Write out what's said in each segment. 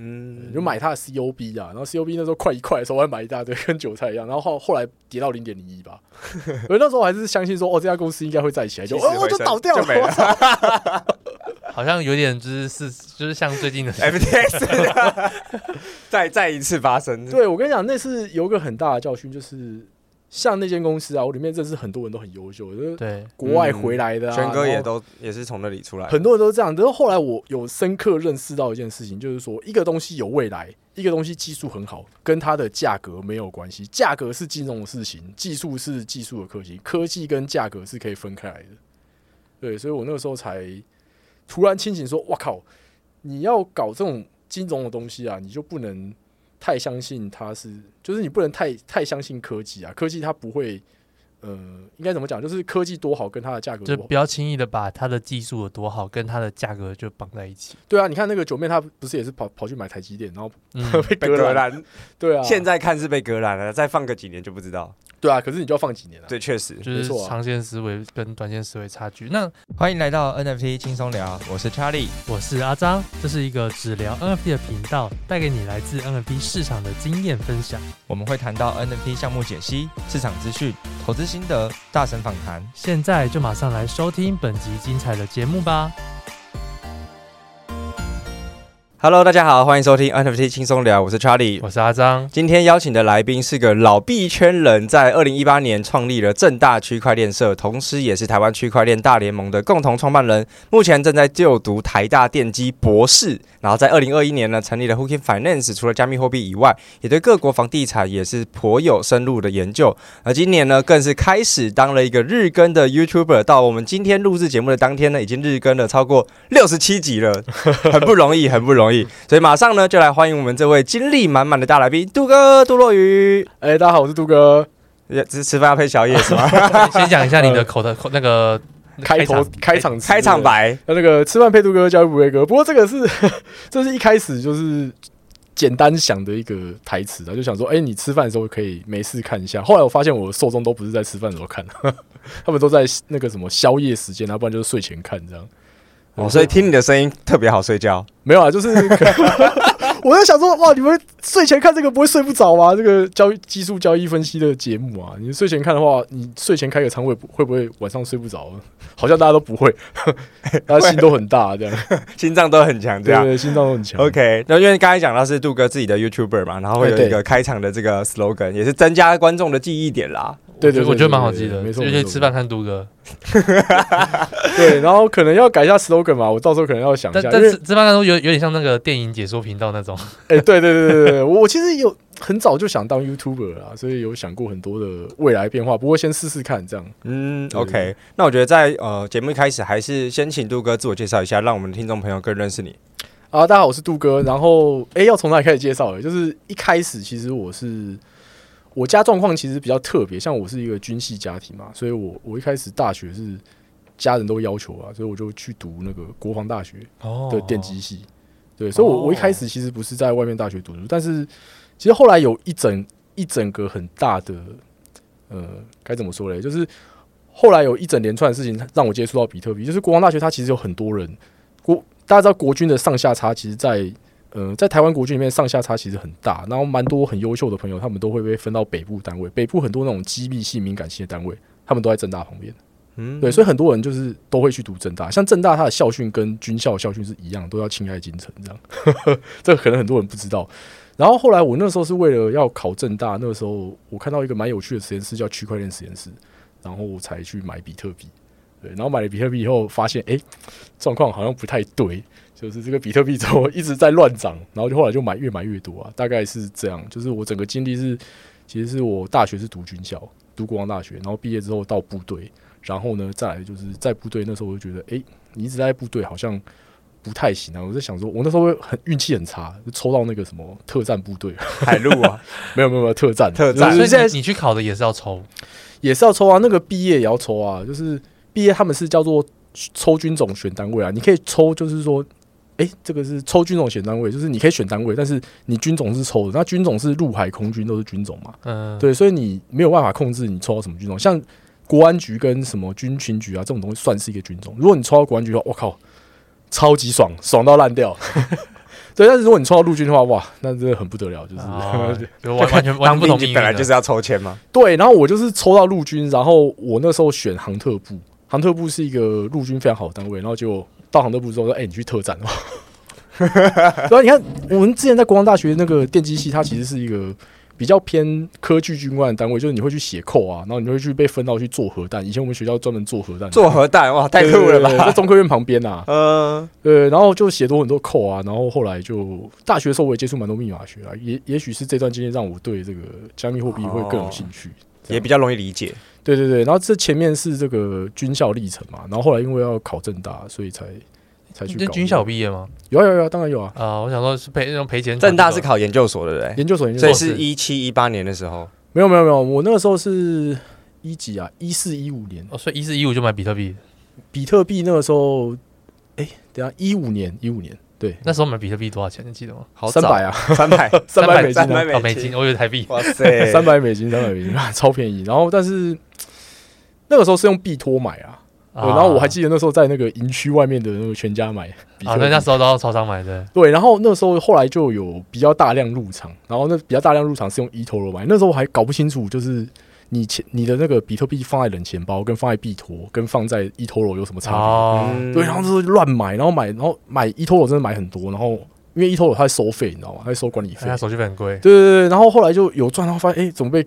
嗯，就买它的 COB 啊，然后 COB 那时候快一块的时候，我还买一大堆，跟韭菜一样。然后后后来跌到零点零一吧，所以那时候我还是相信说，哦，这家公司应该会再起来，就哦就倒掉了，没了好像有点就是是就是像最近的 FTX，再再一次发生。对，我跟你讲，那次有一个很大的教训，就是。像那间公司啊，我里面认识很多人都很优秀，就是对国外回来的啊，全哥也都也是从那里出来，很多人都这样。但是后来我有深刻认识到一件事情，就是说一个东西有未来，一个东西技术很好，跟它的价格没有关系。价格是金融的事情，技术是技术的科技，科技跟价格是可以分开来的。对，所以我那个时候才突然清醒，说：“哇靠，你要搞这种金融的东西啊，你就不能。”太相信它是，就是你不能太太相信科技啊，科技它不会，呃，应该怎么讲？就是科技多好，跟它的价格就不要轻易的把它的技术有多好跟它的价格就绑在一起。对啊，你看那个九妹，她不是也是跑跑去买台积电，然后、嗯、被割蓝？对啊，现在看是被割蓝了，再放个几年就不知道。对啊，可是你就要放几年啊？对，确实就是长线思维跟短线思维差距。那欢迎来到 NFT 轻松聊，我是 Charlie，我是阿张，这是一个只聊 NFT 的频道，带给你来自 NFT 市场的经验分享。我们会谈到 NFT 项目解析、市场资讯、投资心得、大神访谈。现在就马上来收听本集精彩的节目吧。Hello，大家好，欢迎收听 NFT 轻松聊，我是 Charlie，我是阿张。今天邀请的来宾是个老币圈人，在二零一八年创立了正大区块链社，同时也是台湾区块链大联盟的共同创办人，目前正在就读台大电机博士。然后在二零二一年呢，成立了 Hooking Finance，除了加密货币以外，也对各国房地产也是颇有深入的研究。而今年呢，更是开始当了一个日更的 YouTuber。到我们今天录制节目的当天呢，已经日更了超过六十七集了，很不容易，很不容易。所以马上呢，就来欢迎我们这位精力满满的大来宾，杜哥杜若愚。哎，大家好，我是杜哥。吃吃饭要配宵夜是吗？先讲一下你的口的 口那个。开头开场开场白，那那个吃饭配杜哥教育不配哥。不过这个是，这是一开始就是简单想的一个台词啊，就想说，哎，你吃饭的时候可以没事看一下。后来我发现我的受众都不是在吃饭的时候看，他们都在那个什么宵夜时间，要不然就是睡前看这样。哦，所以听你的声音特别好睡觉。没有啊，就是。我在想说，哇，你们睡前看这个不会睡不着吗？这个交易技术交易分析的节目啊，你睡前看的话，你睡前开个仓位会不会晚上睡不着？好像大家都不会，大家心都很大，这样心脏都很强，这样对，对，心脏都很强。OK，那因为刚才讲到是杜哥自己的 YouTuber 嘛，然后会有一个开场的这个 slogan，也是增加观众的记忆点啦。对对，我觉得蛮好记的，没错。尤其吃饭看杜哥，对，然后可能要改一下 slogan 嘛，我到时候可能要想一下。但是吃饭看都有有点像那个电影解说频道那种。哎，对对对对对，我其实有很早就想当 YouTuber 啊，所以有想过很多的未来变化。不过先试试看这样。嗯，OK。那我觉得在呃节目一开始，还是先请杜哥自我介绍一下，让我们的听众朋友更认识你。啊，大家好，我是杜哥。然后，哎，要从哪里开始介绍？就是一开始其实我是。我家状况其实比较特别，像我是一个军系家庭嘛，所以我我一开始大学是家人都要求啊，所以我就去读那个国防大学的电机系。对，所以我我一开始其实不是在外面大学读书，但是其实后来有一整一整个很大的，呃，该怎么说嘞？就是后来有一整连串的事情让我接触到比特币，就是国防大学它其实有很多人，国大家知道国军的上下差，其实，在呃，在台湾国军里面上下差其实很大，然后蛮多很优秀的朋友，他们都会被分到北部单位。北部很多那种机密性、敏感性的单位，他们都在正大旁边。嗯，对，所以很多人就是都会去读正大。像正大，它的校训跟军校校训是一样，都要亲爱精诚这样。这个可能很多人不知道。然后后来我那时候是为了要考政大，那个时候我看到一个蛮有趣的实验室，叫区块链实验室，然后我才去买比特币。对，然后买了比特币以后，发现哎，状况好像不太对。就是这个比特币之后一直在乱涨，然后就后来就买越买越多啊，大概是这样。就是我整个经历是，其实是我大学是读军校，读国防大学，然后毕业之后到部队，然后呢再来就是在部队那时候我就觉得，哎，你一直在部队好像不太行啊。我在想说，我那时候很运气很差，就抽到那个什么特战部队，海陆啊，没有没有没有特战特战。所以现在你去考的也是要抽，也是要抽啊。那个毕业也要抽啊，就是毕业他们是叫做抽军种选单位啊，你可以抽，就是说。哎、欸，这个是抽军种选单位，就是你可以选单位，但是你军种是抽的。那军种是陆海空军都是军种嘛？嗯，对，所以你没有办法控制你抽到什么军种。像国安局跟什么军情局啊，这种东西算是一个军种。如果你抽到国安局的话，我靠，超级爽，爽到烂掉。对，但是如果你抽到陆军的话，哇，那真的很不得了，就是、完完全完全不同。本来就是要抽签嘛。对，然后我就是抽到陆军，然后我那时候选航特部，航特部是一个陆军非常好的单位，然后就到航特部之后说，哎、欸，你去特战哦。然后你看，我们之前在国防大学那个电机系，它其实是一个。比较偏科技军官的单位，就是你会去写扣啊，然后你会去被分到去做核弹。以前我们学校专门做核弹，做核弹哇，太酷了吧！在中科院旁边啊，嗯，对，然后就写多很多扣啊，然后后来就大学的时候我也接触蛮多密码学啊，也也许是这段经验让我对这个加密货币会更有兴趣，哦，也比较容易理解。对对对，然后这前面是这个军校历程嘛，然后后来因为要考正大，所以才。才去。军校毕业吗？有有有，当然有啊！啊，我想说是赔那种赔钱。正大是考研究所的，对，研究所，研究所，所以是一七一八年的时候。没有没有没有，我那个时候是一几啊？一四一五年。哦，所以一四一五就买比特币。比特币那个时候，哎，等下一五年一五年，对，那时候买比特币多少钱？你记得吗？好，三百啊，三百三百美金，三百美金，我以为台币。哇塞，三百美金，三百美金，超便宜。然后，但是那个时候是用币托买啊。对，然后我还记得那时候在那个营区外面的那个全家买啊，那那时候都要超商买的。对，然后那时候后来就有比较大量入场，然后那比较大量入场是用 eToro 买。那时候我还搞不清楚，就是你钱你的那个比特币放在冷钱包，跟放在币托，跟放在 eToro 有什么差别？哦、对，然后就是乱买，然后买，然后买 eToro 真的买很多，然后因为 eToro 它在收费，你知道吗？它在收管理费，它手续费很贵。对对对，然后后来就有赚，然后发现哎，怎么被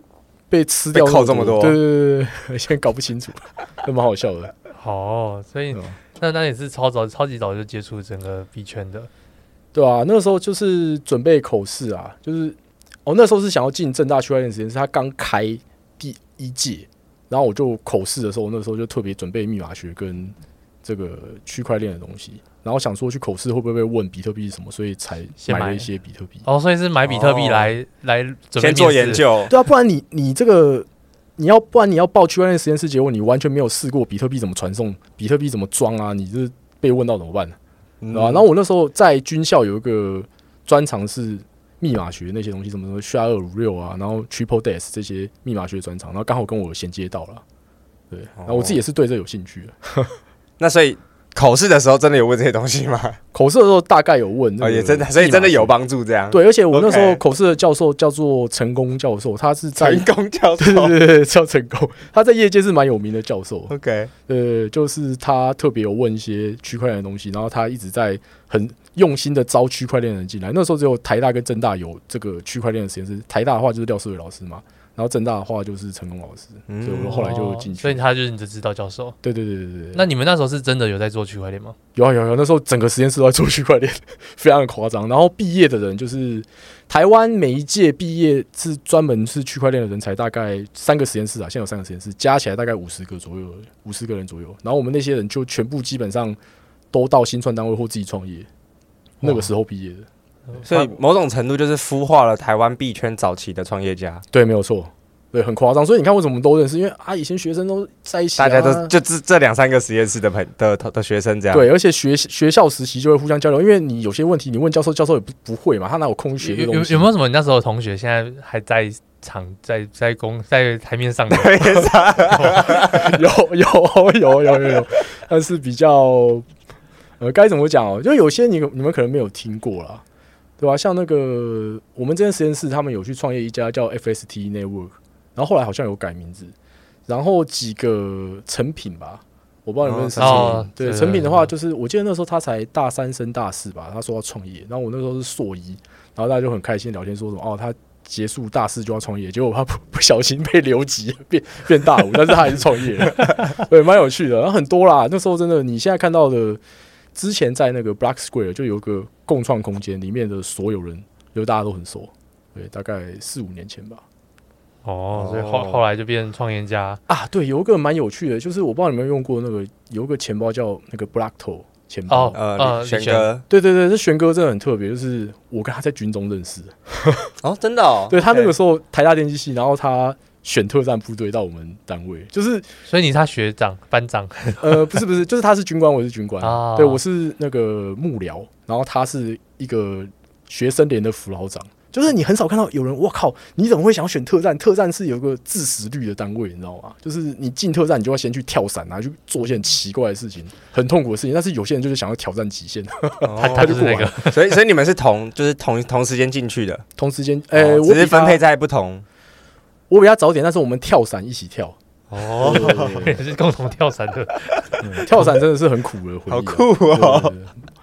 被吃掉靠这么多？对对对对，现在搞不清楚，都蛮好笑的。哦，所以那那也是超早、超级早就接触整个币圈的，对啊，那个时候就是准备口试啊，就是哦，那时候是想要进正大区块链实验室，他刚开第一届，然后我就口试的时候，那时候就特别准备密码学跟这个区块链的东西，然后想说去口试会不会被问比特币是什么，所以才买了一些比特币。哦，所以是买比特币来、哦、来准备先做研究，对啊，不然你你这个。你要不然你要报区块链实验室，结果你完全没有试过比特币怎么传送，比特币怎么装啊？你是被问到怎么办呢？嗯、然后我那时候在军校有一个专长是密码学那些东西，什么什么 SHA 二五六啊，然后 Triple DES 这些密码学专长，然后刚好跟我衔接到了，对，然后我自己也是对这有兴趣的。那所以。口试的时候真的有问这些东西吗？口试的时候大概有问，哦，也真的，所以真的有帮助。这样对，而且我那时候口试的教授叫做成功教授，他是在成功教授，对对对，叫成功，他在业界是蛮有名的教授。OK，呃，就是他特别有问一些区块链的东西，然后他一直在很用心的招区块链人进来。那时候只有台大跟政大有这个区块链的实验室，台大的话就是廖世伟老师嘛。然后正大的话就是成功老师，嗯、所以我后来就进去，所以他就是你的指导教授。对对对对对。那你们那时候是真的有在做区块链吗？有啊有有，那时候整个实验室都在做区块链，非常的夸张。然后毕业的人就是台湾每一届毕业是专门是区块链的人才，大概三个实验室啊，现在有三个实验室，加起来大概五十个左右，五十个人左右。然后我们那些人就全部基本上都到新创单位或自己创业，那个时候毕业的。所以某种程度就是孵化了台湾币圈早期的创业家，对，没有错，对，很夸张。所以你看，为什么我们都认识？因为啊，以前学生都在一起、啊，大家都就这这两三个实验室的朋的的，的学生这样。对，而且学学校实习就会互相交流，因为你有些问题你问教授，教授也不不会嘛，他哪有空学有有，有没有什么你那时候同学现在还在场在在公在台面上的？有有有有有有，但是比较呃该怎么讲哦？就有些你你们可能没有听过啦。对吧、啊？像那个我们这间实验室，他们有去创业一家叫 FST Network，然后后来好像有改名字，然后几个成品吧，我不知道有没有认识。哦、对，成品的话，就是我记得那时候他才大三升大四吧，他说要创业，然后我那时候是硕一，然后大家就很开心聊天，说什么哦，他结束大四就要创业，结果他不不小心被留级变变大五，但是他还是创业了，对，蛮有趣的。然后很多啦，那时候真的，你现在看到的。之前在那个 Black Square 就有个共创空间，里面的所有人，就大家都很熟，对，大概四五年前吧。哦，所以后后来就变成创业家啊。对，有一个蛮有趣的，就是我不知道你们有没有用过那个，有一个钱包叫那个 Blackto 钱包。哦，呃，玄哥，对对对，这玄哥真的很特别，就是我跟他在军中认识。哦，真的哦。对，他那个时候台大电机系，然后他。选特战部队到我们单位，就是所以你是他学长班长？呃，不是不是，就是他是军官，我是军官，对，我是那个幕僚，然后他是一个学生连的副老长，就是你很少看到有人，我靠，你怎么会想要选特战？特战是有个自食率的单位，你知道吗？就是你进特战，你就要先去跳伞啊，去做一些很奇怪的事情，很痛苦的事情。但是有些人就是想要挑战极限，哦、他他就是那个，所以所以你们是同就是同同时间进去的，同时间，呃、欸，只是分配在不同。我比他早点，但是我们跳伞一起跳。哦，也是共同跳伞的，跳伞真的是很苦的回忆、啊，好酷哦！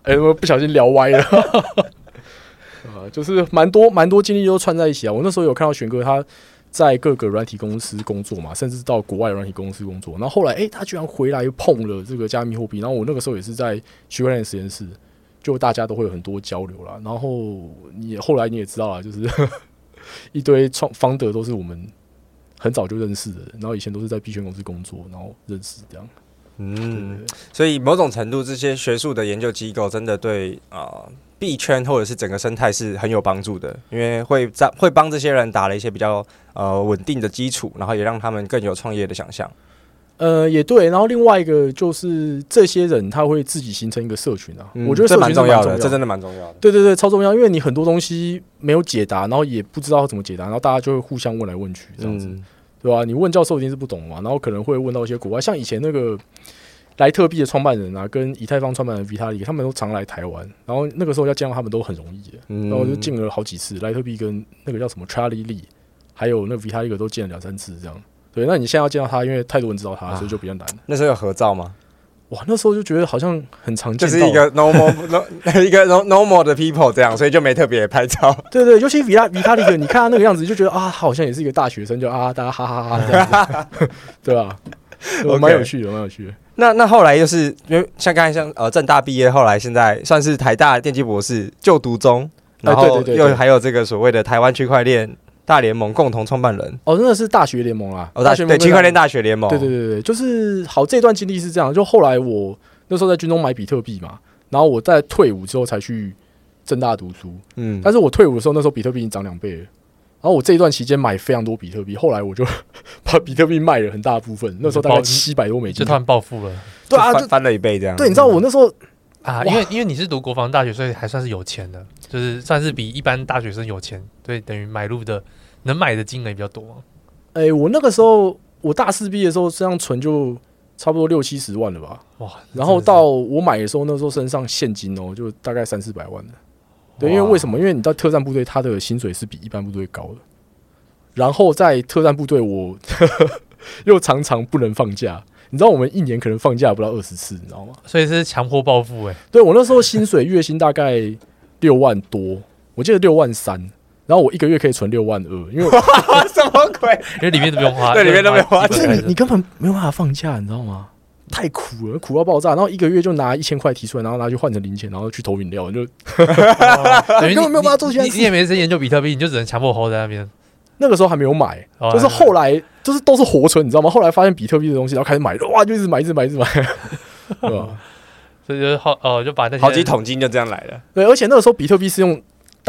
哎、欸，我不小心聊歪了。啊，就是蛮多蛮多经历都串在一起啊！我那时候有看到玄哥他在各个软体公司工作嘛，甚至到国外软体公司工作。然后后来，哎、欸，他居然回来又碰了这个加密货币。然后我那个时候也是在区块链实验室，就大家都会有很多交流啦。然后你后来你也知道了，就是 一堆创 founder 都是我们很早就认识的，然后以前都是在币圈公司工作，然后认识这样。嗯，所以某种程度，这些学术的研究机构真的对啊。呃币圈或者是整个生态是很有帮助的，因为会在会帮这些人打了一些比较呃稳定的基础，然后也让他们更有创业的想象。呃，也对。然后另外一个就是这些人他会自己形成一个社群啊，嗯、我觉得这蛮重要的，这真的蛮重要的。对对对，超重要，因为你很多东西没有解答，然后也不知道怎么解答，然后大家就会互相问来问去，这样子，嗯、对吧？你问教授一定是不懂嘛，然后可能会问到一些国外，像以前那个。莱特币的创办人啊，跟以太坊创办人 Vitalik，他们都常来台湾，然后那个时候要见到他们都很容易的，然后就见了好几次。莱特币跟那个叫什么 Charlie Lee，还有那个 Vitalik 都见了两三次这样。对，那你现在要见到他，因为太多人知道他，所以就比较难。那时候有合照吗？哇，那时候就觉得好像很常见，就是一个 normal no 一个 normal 的 people 这样，所以就没特别拍照。对对，尤其 Vitalik，你看他那个样子，就觉得啊，好像也是一个大学生，就啊，大家哈哈哈哈这样子，对吧？蛮 Okay. 有趣的，蛮有趣的。那那后来又是因为像刚才像呃政大毕业，后来现在算是台大电机博士就读中，然后又还有这个所谓的台湾区块链大联盟共同创办人。哦，真的是大学联盟啊！哦，大学对区块链大学联盟。对对对对，就是好这段经历是这样。就后来我那时候在军中买比特币嘛，然后我在退伍之后才去正大读书。嗯，但是我退伍的时候，那时候比特币已经涨两倍了。然后我这一段期间买非常多比特币，后来我就 把比特币卖了很大部分，那时候大概七百多美金，就突然暴富了，对啊，翻了一倍这样。对，你知道我那时候啊，因为因为你是读国防大学，所以还算是有钱的，就是算是比一般大学生有钱，对，等于买入的能买的金额也比较多。哎，我那个时候我大四毕业的时候，身上存就差不多六七十万了吧？哇！然后到我买的时候，那时候身上现金哦，就大概三四百万的。对，因为为什么？因为你到特战部队，他的薪水是比一般部队高的。然后在特战部队，我 又常常不能放假。你知道，我们一年可能放假不到二十次，你知道吗？所以是强迫报复哎。对，我那时候薪水月薪大概六万多，我记得六万三，然后我一个月可以存六万二，因为 什么鬼？因为里面都不用花，对，里面都没有花，就是你你根本没有办法放假，你知道吗？太苦了，苦到爆炸。然后一个月就拿一千块提出来，然后拿去换成零钱，然后去投饮料，就 根本没有办法做起来。你你也没时间研究比特币，你就只能强迫 hold 在那边。那个时候还没有买，就是后来就是都是活存，你知道吗？后来发现比特币的东西，然后开始买，哇，就一直买，一直买，一直买，对吧？所以就好哦，就把那好几桶金就这样来了。对，而且那个时候比特币是用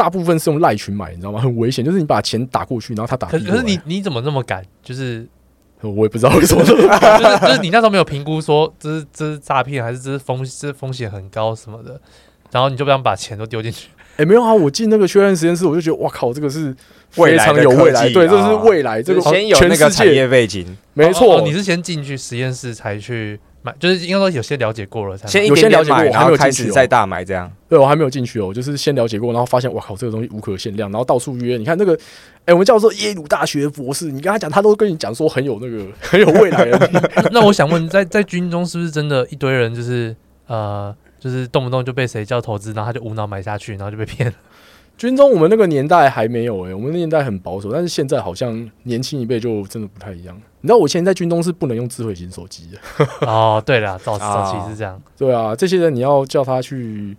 大部分是用赖群买，你知道吗？很危险，就是你把钱打过去，然后他打。可是可是你你怎么那么敢？就是。我也不知道为什么，就是就是你那时候没有评估说这是这是诈骗还是这是风这风险很高什么的，然后你就不想把钱都丢进去？哎，没有啊，我进那个区块链实验室，我就觉得哇靠，这个是非常有未来，对，这是未来，这个先有那个产业背景，没错，你是先进去实验室才去。买就是应该说有些了解过了才先有些了解过，然后开始再大买这样。对，我还没有进去哦，就是先了解过，然后发现哇靠，这个东西无可限量，然后到处约。你看那个，哎，我们叫做耶鲁大学博士，你跟他讲，他都跟你讲说很有那个很有未来的。那我想问，在在军中是不是真的一堆人就是呃，就是动不动就被谁叫投资，然后他就无脑买下去，然后就被骗了？军中我们那个年代还没有诶、欸，我们那年代很保守，但是现在好像年轻一辈就真的不太一样。你知道我以前在军中是不能用智慧型手机的。哦，对了，早早期是这样。对啊，这些人你要叫他去。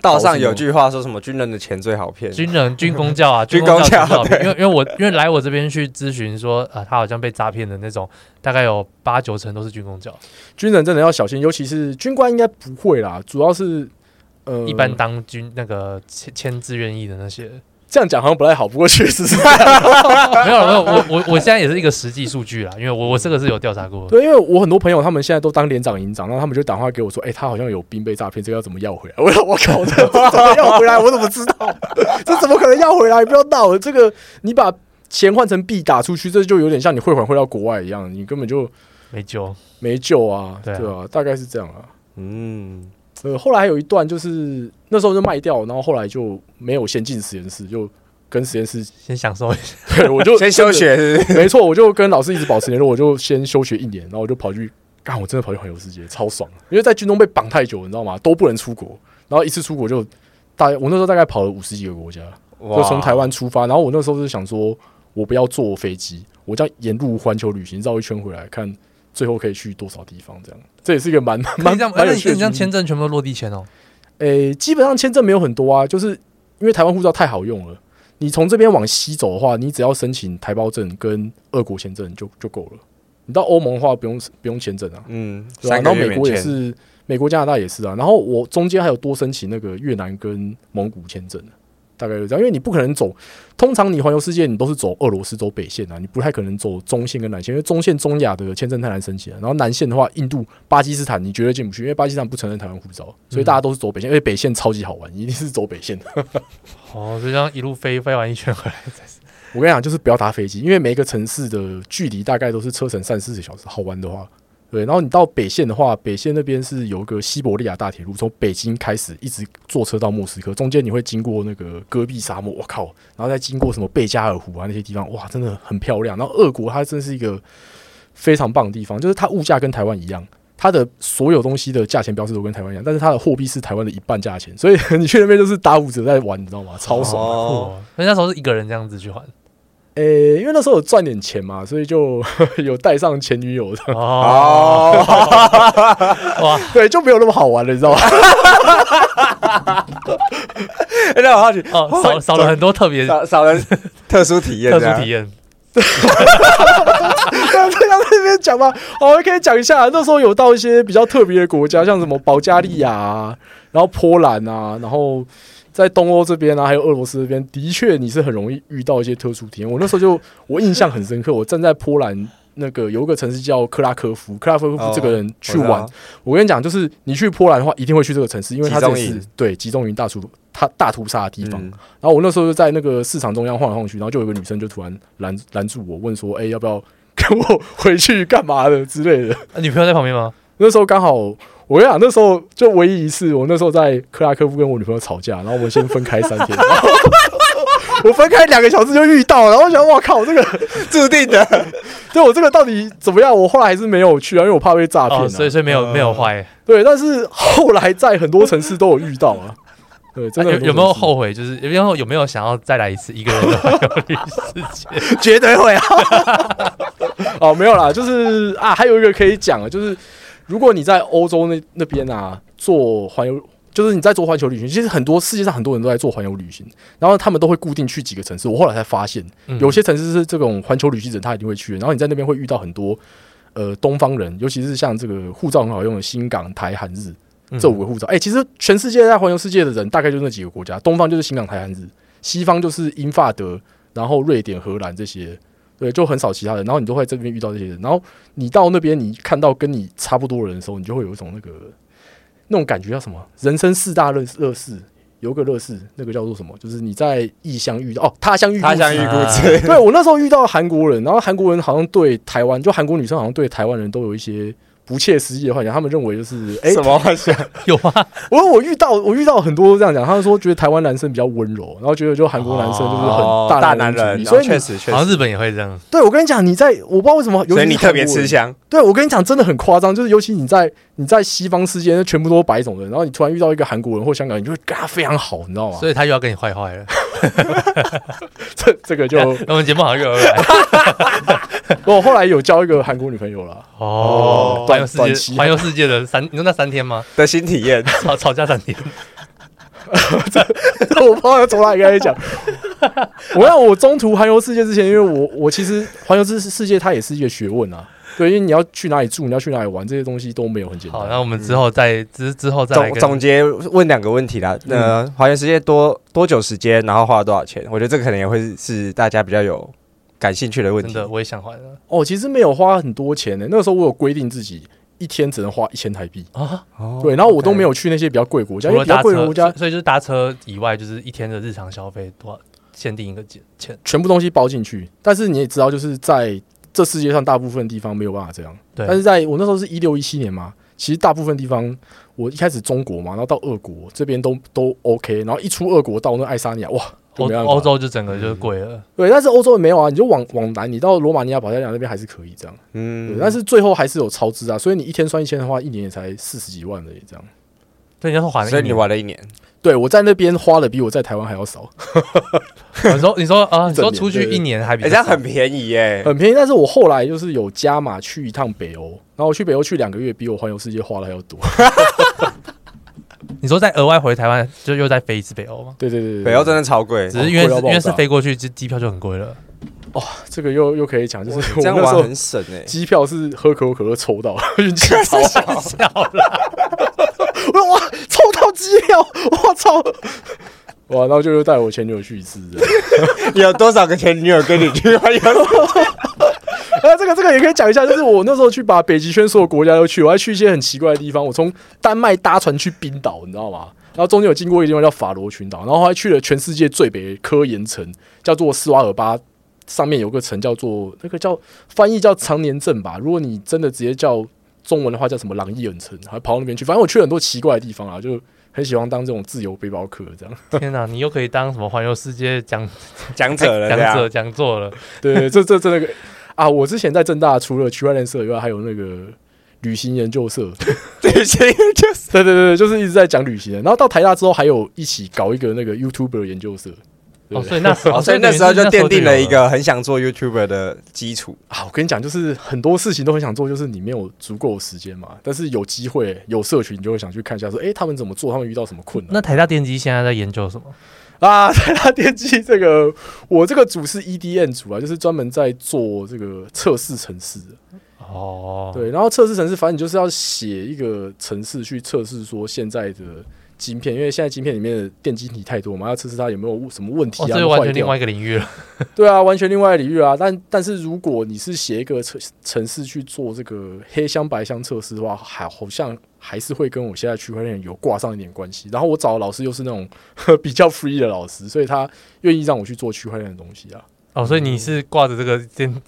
道上有句话说什么？军人的钱最好骗。军人军工教啊，军工教。因为因为我因为来我这边去咨询说，呃，他好像被诈骗的那种，大概有八九成都是军工教。军人真的要小心，尤其是军官应该不会啦，主要是。呃，一般当军那个签签字愿意的那些，这样讲好像不太好，不过确实是 没有没有，我我我现在也是一个实际数据啦，因为我我这个是有调查过。对，因为我很多朋友他们现在都当连长、营长，然后他们就打电话给我说：“哎、欸，他好像有兵被诈骗，这个要怎么要回来？” 我说：“我靠，这怎么要回来？我怎么知道？这怎么可能要回来？不要闹了！这个你把钱换成币打出去，这就有点像你汇款汇到国外一样，你根本就没救，没救啊！对啊，对啊，大概是这样啊。嗯。”呃，后来还有一段就是那时候就卖掉，然后后来就没有先进实验室，就跟实验室先享受一下。对，我就先休学是是？没错，我就跟老师一直保持联络，我就先休学一年，然后我就跑去干，我真的跑去环游世界，超爽。因为在军中被绑太久，你知道吗？都不能出国，然后一次出国就大，我那时候大概跑了五十几个国家，就从台湾出发，然后我那时候是想说，我不要坐飞机，我将沿路环球旅行，绕一圈回来看。最后可以去多少地方？这样，这也是一个蛮蛮蛮有趣的。你这样签证全部都落地签哦？诶、欸，基本上签证没有很多啊，就是因为台湾护照太好用了。你从这边往西走的话，你只要申请台胞证跟俄国签证就就够了。你到欧盟的话，不用不用签证啊。嗯，对吧？然后美国也是，美国加拿大也是啊。然后我中间还有多申请那个越南跟蒙古签证。大概就这样，因为你不可能走，通常你环游世界，你都是走俄罗斯走北线啊，你不太可能走中线跟南线，因为中线中亚的签证太难申请了。然后南线的话，印度、巴基斯坦你绝对进不去，因为巴基斯坦不承认台湾护照，所以大家都是走北线，因为北线超级好玩，一定是走北线的。哦，就这样一路飞飞完一圈回来。我跟你讲，就是不要搭飞机，因为每一个城市的距离大概都是车程三四十小时，好玩的话。对，然后你到北线的话，北线那边是有一个西伯利亚大铁路，从北京开始一直坐车到莫斯科，中间你会经过那个戈壁沙漠，我靠，然后再经过什么贝加尔湖啊那些地方，哇，真的很漂亮。然后俄国它真是一个非常棒的地方，就是它物价跟台湾一样，它的所有东西的价钱标示都跟台湾一样，但是它的货币是台湾的一半价钱，所以 你去那边就是打五折在玩，你知道吗？超爽。哦，那时候是一个人这样子去还。诶、欸，因为那时候有赚点钱嘛，所以就 有带上前女友的哦，哇，对，就没有那么好玩了，你知道吗？那我好奇哦，少少了很多特别少少了特殊体验，特殊体验。在那边讲吧，好，我可以讲一下，那时候有到一些比较特别的国家，像什么保加利亚啊，然后波兰啊，然后。在东欧这边啊，还有俄罗斯这边，的确你是很容易遇到一些特殊体验。我那时候就我印象很深刻，我站在波兰那个有一个城市叫克拉科夫，克拉科夫这个人去玩，哦、我，跟你讲，就是你去波兰的话，一定会去这个城市，因为它这是对集中营大屠他大屠杀的地方。嗯、然后我那时候就在那个市场中央晃来晃去，然后就有个女生就突然拦拦住我，问说：“哎、欸，要不要跟我回去干嘛的之类的？”啊、女朋友在旁边吗？那时候刚好。我跟你讲，那时候就唯一一次，我那时候在克拉科夫跟我女朋友吵架，然后我们先分开三天，我分开两个小时就遇到，然后我想，哇靠，这个 注定的，对我这个到底怎么样？我后来还是没有去啊，因为我怕被诈骗、啊，所以所以没有没有坏。对，但是后来在很多城市都有遇到啊。对，真的有，有没有后悔？就是有没有有没有想要再来一次一个人的环游世界？绝对会啊！哦，没有啦，就是啊，还有一个可以讲的，就是。如果你在欧洲那那边啊，做环游，就是你在做环球旅行，其实很多世界上很多人都在做环游旅行，然后他们都会固定去几个城市。我后来才发现，有些城市是这种环球旅行者他一定会去的。然后你在那边会遇到很多呃东方人，尤其是像这个护照很好用的新港、台、韩、日这五个护照。哎、欸，其实全世界在环游世界的人大概就那几个国家，东方就是新港、台、韩、日，西方就是英法德，然后瑞典、荷兰这些。对，就很少其他人，然后你就会在这边遇到这些人，然后你到那边，你看到跟你差不多人的时候，你就会有一种那个那种感觉，叫什么？人生四大乐乐事，有个乐事，那个叫做什么？就是你在异乡遇到哦，他乡遇他乡遇故知。对，我那时候遇到韩国人，然后韩国人好像对台湾，就韩国女生好像对台湾人都有一些。不切实际的幻想，他们认为就是哎，什么幻想？有吗？我说我遇到我遇到很多这样讲，他们说觉得台湾男生比较温柔，然后觉得就韩国男生就是很大男人，所以确实确实，好像日本也会这样。对，我跟你讲，你在我不知道为什么，所以你特别吃香。对，我跟你讲，真的很夸张，就是尤其你在你在西方世界，那全部都是白种人，然后你突然遇到一个韩国人或香港人，你就会跟他非常好，你知道吗？所以他又要跟你坏坏了。这这个就 我们节目好像又来。我后来有交一个韩国女朋友了。哦，环游世界，环游世界的三，你说那三天吗？的新体验，吵吵架三天。这我不知道从哪里开始讲。我让我中途环游世界之前，因为我我其实环游世世界它也是一个学问啊。对，因为你要去哪里住，你要去哪里玩，这些东西都没有很简单。好，那我们之后再之、嗯、之后再总总结问两个问题啦。那环游世界多多久时间，然后花了多少钱？我觉得这个可能也会是大家比较有感兴趣的问题。真的，我也想环了。哦，其实没有花很多钱呢、欸。那个时候我有规定自己一天只能花一千台币啊。对，然后我都没有去那些比较贵国家，因为比较贵的国家，所以就是搭车以外，就是一天的日常消费多少？限定一个钱，全部东西包进去。但是你也知道，就是在这世界上大部分地方没有办法这样。对。但是在我那时候是一六一七年嘛，其实大部分地方，我一开始中国嘛，然后到俄国这边都都 OK，然后一出俄国到那爱沙尼亚，哇，欧欧洲就整个就是贵了、嗯。对，但是欧洲也没有啊，你就往往南，你到罗马尼亚、保加利亚那边还是可以这样。嗯。但是最后还是有超支啊，所以你一天算一千的话，一年也才四十几万而已这样。对，你要还，所以你玩了一年。对，我在那边花的比我在台湾还要少。你说，你说啊，你说出去一年还比较很便宜耶，很便宜。但是我后来就是有加码去一趟北欧，然后我去北欧去两个月，比我环游世界花的还要多。你说再额外回台湾，就又再飞一次北欧吗？对对对，北欧真的超贵，只是因为因为是飞过去，这机票就很贵了。哦，这个又又可以讲，就是这样玩很省哎，机票是喝可口可乐抽到，运气超好了。哇！抽到机票，我操！哇！然后就又带我前女友去一次，你有多少个前女友跟你去？哎呀！啊，这个这个也可以讲一下，就是我那时候去把北极圈所有国家都去，我还去一些很奇怪的地方。我从丹麦搭船去冰岛，你知道吗？然后中间有经过一个地方叫法罗群岛，然后还去了全世界最北科研城，叫做斯瓦尔巴，上面有个城叫做那个叫翻译叫长年镇吧。如果你真的直接叫。中文的话叫什么？朗伊尔城，还跑到那边去。反正我去了很多奇怪的地方啊，就很喜欢当这种自由背包客这样。天哪、啊，你又可以当什么环游世界讲讲者了，讲者讲座了。对，对，这这这那个啊，我之前在正大除了区块链社以外，还有那个旅行研究社。旅行研究社，对对对，就是一直在讲旅行。然后到台大之后，还有一起搞一个那个 YouTuber 研究社。哦，所以那 时候，所以那时候就奠定了一个很想做 YouTuber 的基础啊！我跟你讲，就是很多事情都很想做，就是你没有足够的时间嘛。但是有机会、有社群，你就会想去看一下，说，哎，他们怎么做？他们遇到什么困难？那台大电机现在在研究什么啊？台大电机这个，我这个组是 EDM 组啊，就是专门在做这个测试程式的。哦，对，然后测试程式，反正你就是要写一个程式去测试说现在的。晶片，因为现在晶片里面的电晶体太多嘛，要测试它有没有什么问题啊？这、哦、是完全另外一个领域了。对啊，完全另外一个领域啊。但但是如果你是写一个城城市去做这个黑箱白箱测试的话，还好像还是会跟我现在区块链有挂上一点关系。然后我找的老师又是那种 比较 free 的老师，所以他愿意让我去做区块链的东西啊。哦，所以你是挂着这个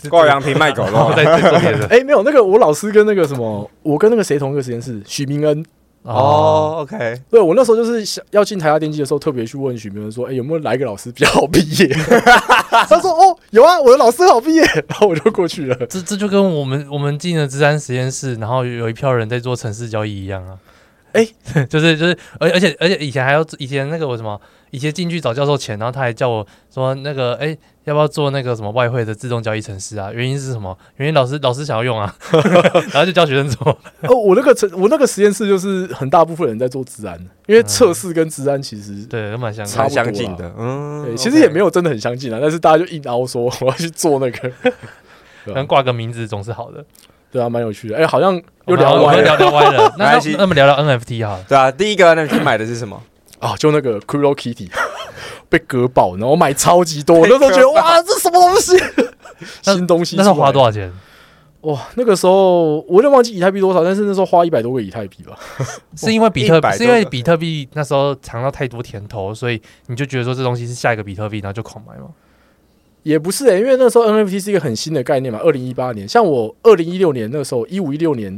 挂羊皮卖狗肉 在做别的？哎，没有，那个我老师跟那个什么，我跟那个谁同一个实验室，许明恩。哦、oh,，OK，对，我那时候就是想要进台大电机的时候，特别去问许明文说：“哎、欸，有没有来一个老师比较好毕业？” 他说：“哦，有啊，我的老师好毕业。”然后我就过去了。这这就跟我们我们进了资安实验室，然后有一票人在做城市交易一样啊。哎、欸，就是就是，而而且而且以前还要以前那个我什么，以前进去找教授钱，然后他还叫我说那个哎。欸要不要做那个什么外汇的自动交易程式啊？原因是什么？原因老师老师想要用啊，然后就教学生做。哦，我那个我那个实验室就是很大部分人在做资安，因为测试跟资安其实、嗯、对蛮相差相近的。嗯，对，其实也没有真的很相近啊，但是大家就硬凹说我要去做那个，能挂个名字总是好的。对啊，蛮有趣的。哎、欸，好像又聊歪了，聊聊歪了。那那么聊聊 NFT 哈？对啊，第一个 NFT 买的是什么？啊，就那个 Crypto Kitty。被割爆，然后我买超级多，我那时候觉得哇，这什么东西？新东西，那时候花多少钱？哇，那个时候我就忘记以太币多少，但是那时候花一百多个以太币吧。是因为比特币，是因为比特币那时候尝到太多甜头，所以你就觉得说这东西是下一个比特币，然后就狂买吗？也不是诶、欸，因为那时候 NFT 是一个很新的概念嘛。二零一八年，像我二零一六年那个时候，一五一六年。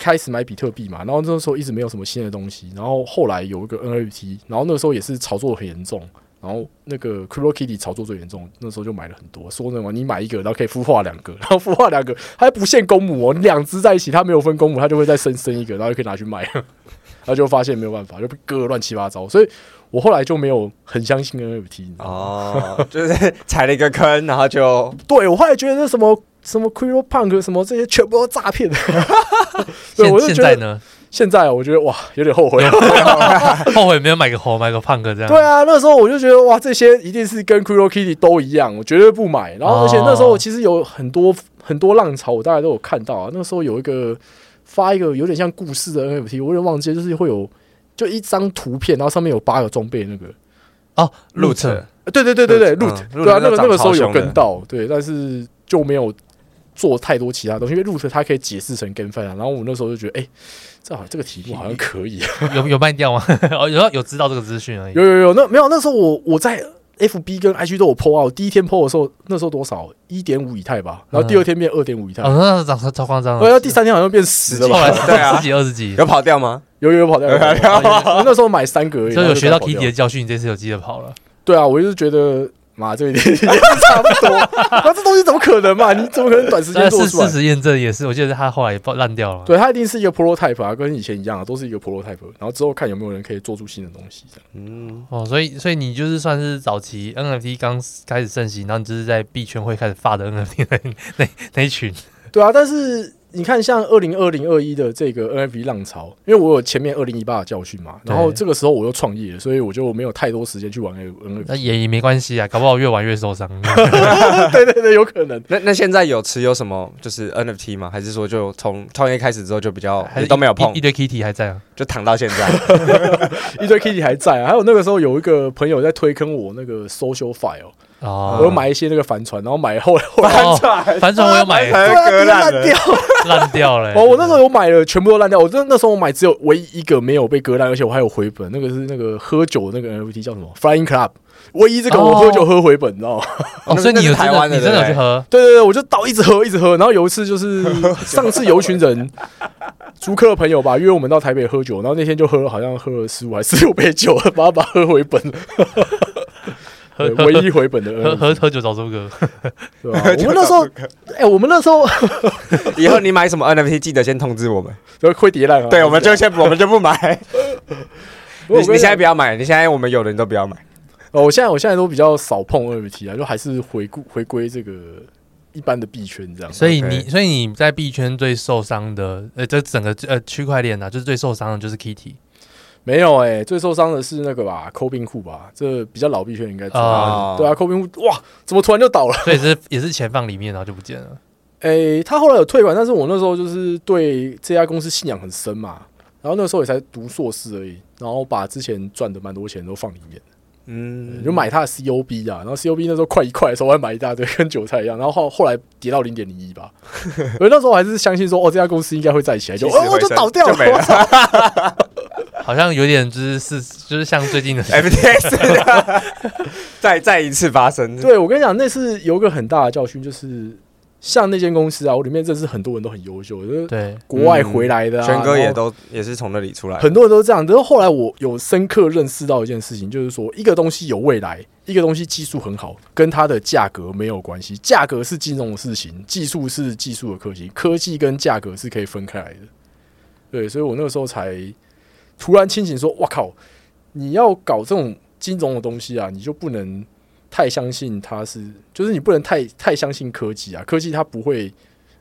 开始买比特币嘛，然后那时候一直没有什么新的东西，然后后来有一个 NFT，然后那个时候也是炒作很严重，然后那个 CryptoKitty 炒作最严重，那时候就买了很多，说什么你买一个，然后可以孵化两个，然后孵化两个还不限公母哦，两只在一起，它没有分公母，它就会再生生一个，然后就可以拿去卖，然后就发现没有办法，就被割乱七八糟，所以我后来就没有很相信 NFT 哦，就是踩了一个坑，然后就对我后来觉得那什么。什么 CryptoPunk 什么这些全部都诈骗的，对，我就觉得现在呢？现在我觉得哇，有点后悔，后悔没有买个猴，买个 Punk 这样。对啊，那时候我就觉得哇，这些一定是跟 CryptoKitty 都一样，我绝对不买。然后而且那时候我其实有很多很多浪潮，我大概都有看到啊。那个时候有一个发一个有点像故事的 NFT，我有点忘记，就是会有就一张图片，然后上面有八个装备那个哦，Loot，对对对对对，Loot，对啊，那个那个时候有跟到，对，但是就没有做太多其他东西，因为 Loot 它可以解释成 GameFi 啊。然后我那时候就觉得，哎、欸，这好这个题目 好像可以，有有卖掉吗？哦，有有知道这个资讯而已。有有有，那没有那时候我我在。F B 跟 I G 都有 PO 啊，我第一天 PO 的时候，那时候多少？一点五以太吧，然后第二天变二点五以太，哦，那涨超夸张了。对啊，第三天好像变十了吧？对啊，十几二十几，有跑掉吗？有有有跑掉，有跑掉。我那时候买三个而已，所以有学到 Kitty 的教训，你这次有记得跑了。对啊，我就是觉得。妈，这一点 也是差不多。那这东西怎么可能嘛？你怎么可能短时间做出来？事实验证也是，我记得他后来也爆烂掉了。对，他一定是一个 prototype 啊，跟以前一样啊，都是一个 prototype。然后之后看有没有人可以做出新的东西。嗯，哦，所以所以你就是算是早期 NFT 刚开始盛行，然后你就是在币圈会开始发的 NFT 那那那一群。对啊，但是。你看，像二零二零二一的这个 NFT 浪潮，因为我有前面二零一八的教训嘛，然后这个时候我又创业，所以我就没有太多时间去玩 NFT。那也也没关系啊，搞不好越玩越受伤。对对对，有可能。那那现在有持有什么就是 NFT 吗？还是说就从创业开始之后就比较还是都没有碰？一堆 Kitty 还在啊，就躺到现在，一堆 Kitty 还在啊。还有那个时候有一个朋友在推坑我那个 Social File。哦，我又买一些那个帆船，然后买后 来帆船，帆船我有买，割烂掉，烂掉了。哦，我那时候有买了，全部都烂掉。我真的那时候我买只有唯一一个没有被割烂，而且我还有回本。那个是那个喝酒的那个 NFT 叫什么？Flying Club。唯一这个我喝酒喝回本，你知道吗？哦，所以你有台湾的，你真的有去喝？对对对，我就倒一直喝，一直喝。然后有一次就是 上次有一群人，租客的朋友吧，约我们到台北喝酒，然后那天就喝了，好像喝了十五还是十六杯酒，把它把它喝回本。唯一回本的喝喝喝酒找周哥，对吧？我们那时候，哎，我们那时候，以后你买什么 NFT，记得先通知我们，就会跌烂。对，我们就先，我们就不买。你你现在不要买，你现在我们有的你都不要买。哦，我现在我现在都比较少碰 NFT 啊，就还是回顾回归这个一般的币圈这样。所以你所以你在币圈最受伤的，呃，这整个呃区块链啊，就是最受伤的就是 Kitty。没有哎、欸，最受伤的是那个吧，CoBinHood 吧，这比较老币圈应该知道。哦、对啊，CoBinHood 哇，怎么突然就倒了？对，是也是钱放里面，然后就不见了。哎、欸，他后来有退款，但是我那时候就是对这家公司信仰很深嘛，然后那时候也才读硕士而已，然后把之前赚的蛮多钱都放里面。嗯，就买他的 COB 啊，然后 COB 那时候快一块的时候，我还买一大堆，跟韭菜一样。然后后后来跌到零点零一吧，所以那时候我还是相信说，哦，这家公司应该会再起来，就 哦，就倒掉了。好像有点就是是就是像最近的 FTX，再再一次发生。对，我跟你讲，那次有一个很大的教训，就是像那间公司啊，我里面认识很多人都很优秀，就是对国外回来的，全哥也都也是从那里出来，很多人都这样。但是后来我有深刻认识到一件事情，就是说一个东西有未来，一个东西技术很好，跟它的价格没有关系。价格是金融的事情，技术是技术的科技，科技跟价格是可以分开来的。对，所以我那个时候才。突然清醒说：“哇靠！你要搞这种金融的东西啊，你就不能太相信它是，就是你不能太太相信科技啊。科技它不会，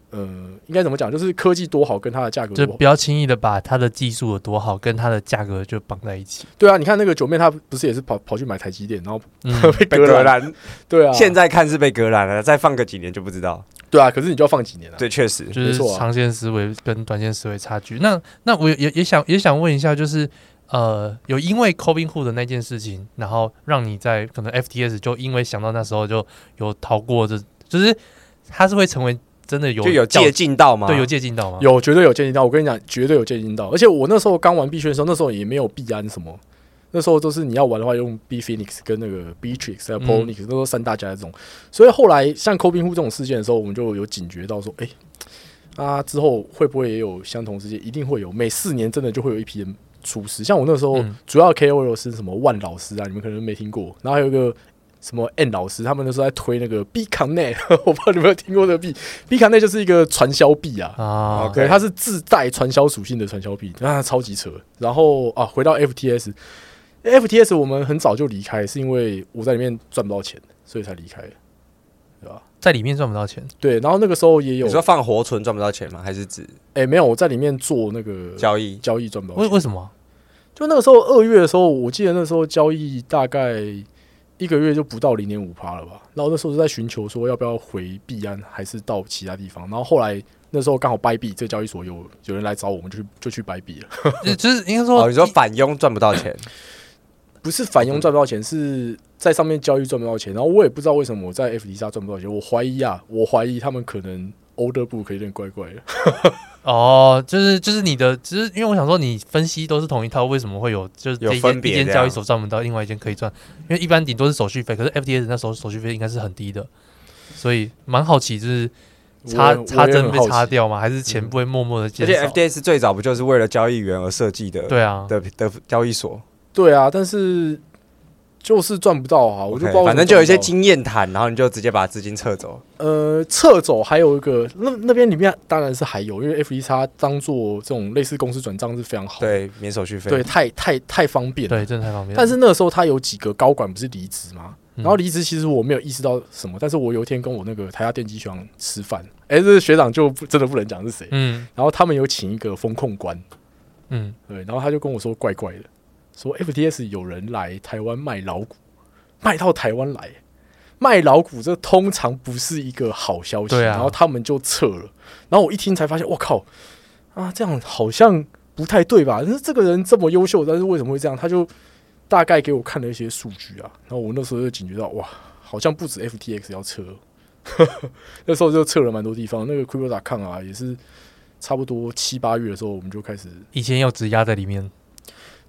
呃，应该怎么讲？就是科技多好，跟它的价格就不要轻易的把它的技术有多好跟它的价格就绑在一起。对啊，你看那个九妹，她不是也是跑跑去买台积电，然后 被割烂。对啊，现在看是被割烂了，再放个几年就不知道。对啊，可是你就要放几年了。对，确实就是长线思维跟短线思维差距。那那我也也想也想问一下，就是。呃，有因为 CoBinHood 的那件事情，然后让你在可能 FTS 就因为想到那时候就有逃过这，就是他是会成为真的有就有借镜到吗？对，有借镜到吗？有，绝对有借镜到。我跟你讲，绝对有借镜到。而且我那时候刚玩币圈的时候，那时候也没有币安什么，那时候都是你要玩的话用 B Phoenix 跟那个有 Poloniex，那时候三大家的这种。所以后来像 CoBinHood 这种事件的时候，我们就有警觉到说，哎、欸，啊之后会不会也有相同事件？一定会有，每四年真的就会有一批人。厨师，像我那时候主要 KOL 是什么万老师啊，你们可能没听过。然后还有一个什么 N 老师，他们那时候在推那个 BConnect，我不知道你们有没有听过这个 B B Connect 就是一个传销币啊，啊，对，它是自带传销属性的传销币，那它超级扯。然后啊，回到 FTS，FTS 我们很早就离开，是因为我在里面赚不到钱，所以才离开，对吧？在里面赚不到钱，对，然后那个时候也有你说放活存赚不到钱吗？还是指？哎、欸，没有，我在里面做那个交易，交易赚不到钱。为为什么？就那个时候二月的时候，我记得那时候交易大概一个月就不到零点五趴了吧。然后那时候是在寻求说要不要回币安，还是到其他地方。然后后来那时候刚好 Bybit 这交易所有有人来找我们，就去就去 Bybit 了。就是应该说、哦，你说反佣赚不到钱，不是反佣赚不到钱，是在上面交易赚不到钱。然后我也不知道为什么我在 FTX 赚不到钱。我怀疑啊，我怀疑他们可能 order book 有点怪怪的。哦，就是就是你的，只是因为我想说，你分析都是同一套，为什么会有就是这一间一间交易所赚不到，另外一间可以赚？因为一般顶多是手续费，可是 FTS 那时候手续费应该是很低的，所以蛮好奇，就是插插针被插掉吗？还是钱不会默默的减少？而且 FTS 最早不就是为了交易员而设计的？对啊，的的交易所。对啊，但是。就是赚不到啊！我就不知道，反正就有一些经验谈，然后你就直接把资金撤走。呃，撤走还有一个，那那边里面当然是还有，因为 F 一叉当做这种类似公司转账是非常好，对，免手续费，对，太太太方便，对，真的太方便。但是那个时候他有几个高管不是离职吗？然后离职其实我没有意识到什么，但是我有一天跟我那个台下电机学长吃饭，哎，这个学长就真的不能讲是谁，嗯，然后他们有请一个风控官，嗯，对，然后他就跟我说怪怪的。说 FTS 有人来台湾卖老股，卖到台湾来卖老股，这通常不是一个好消息。啊、然后他们就撤了。然后我一听才发现，我靠啊，这样好像不太对吧？但是这个人这么优秀，但是为什么会这样？他就大概给我看了一些数据啊。然后我那时候就警觉到，哇，好像不止 FTX 要撤。那时候就撤了蛮多地方，那个 Crypto.com 啊，也是差不多七八月的时候，我们就开始以前有质押在里面。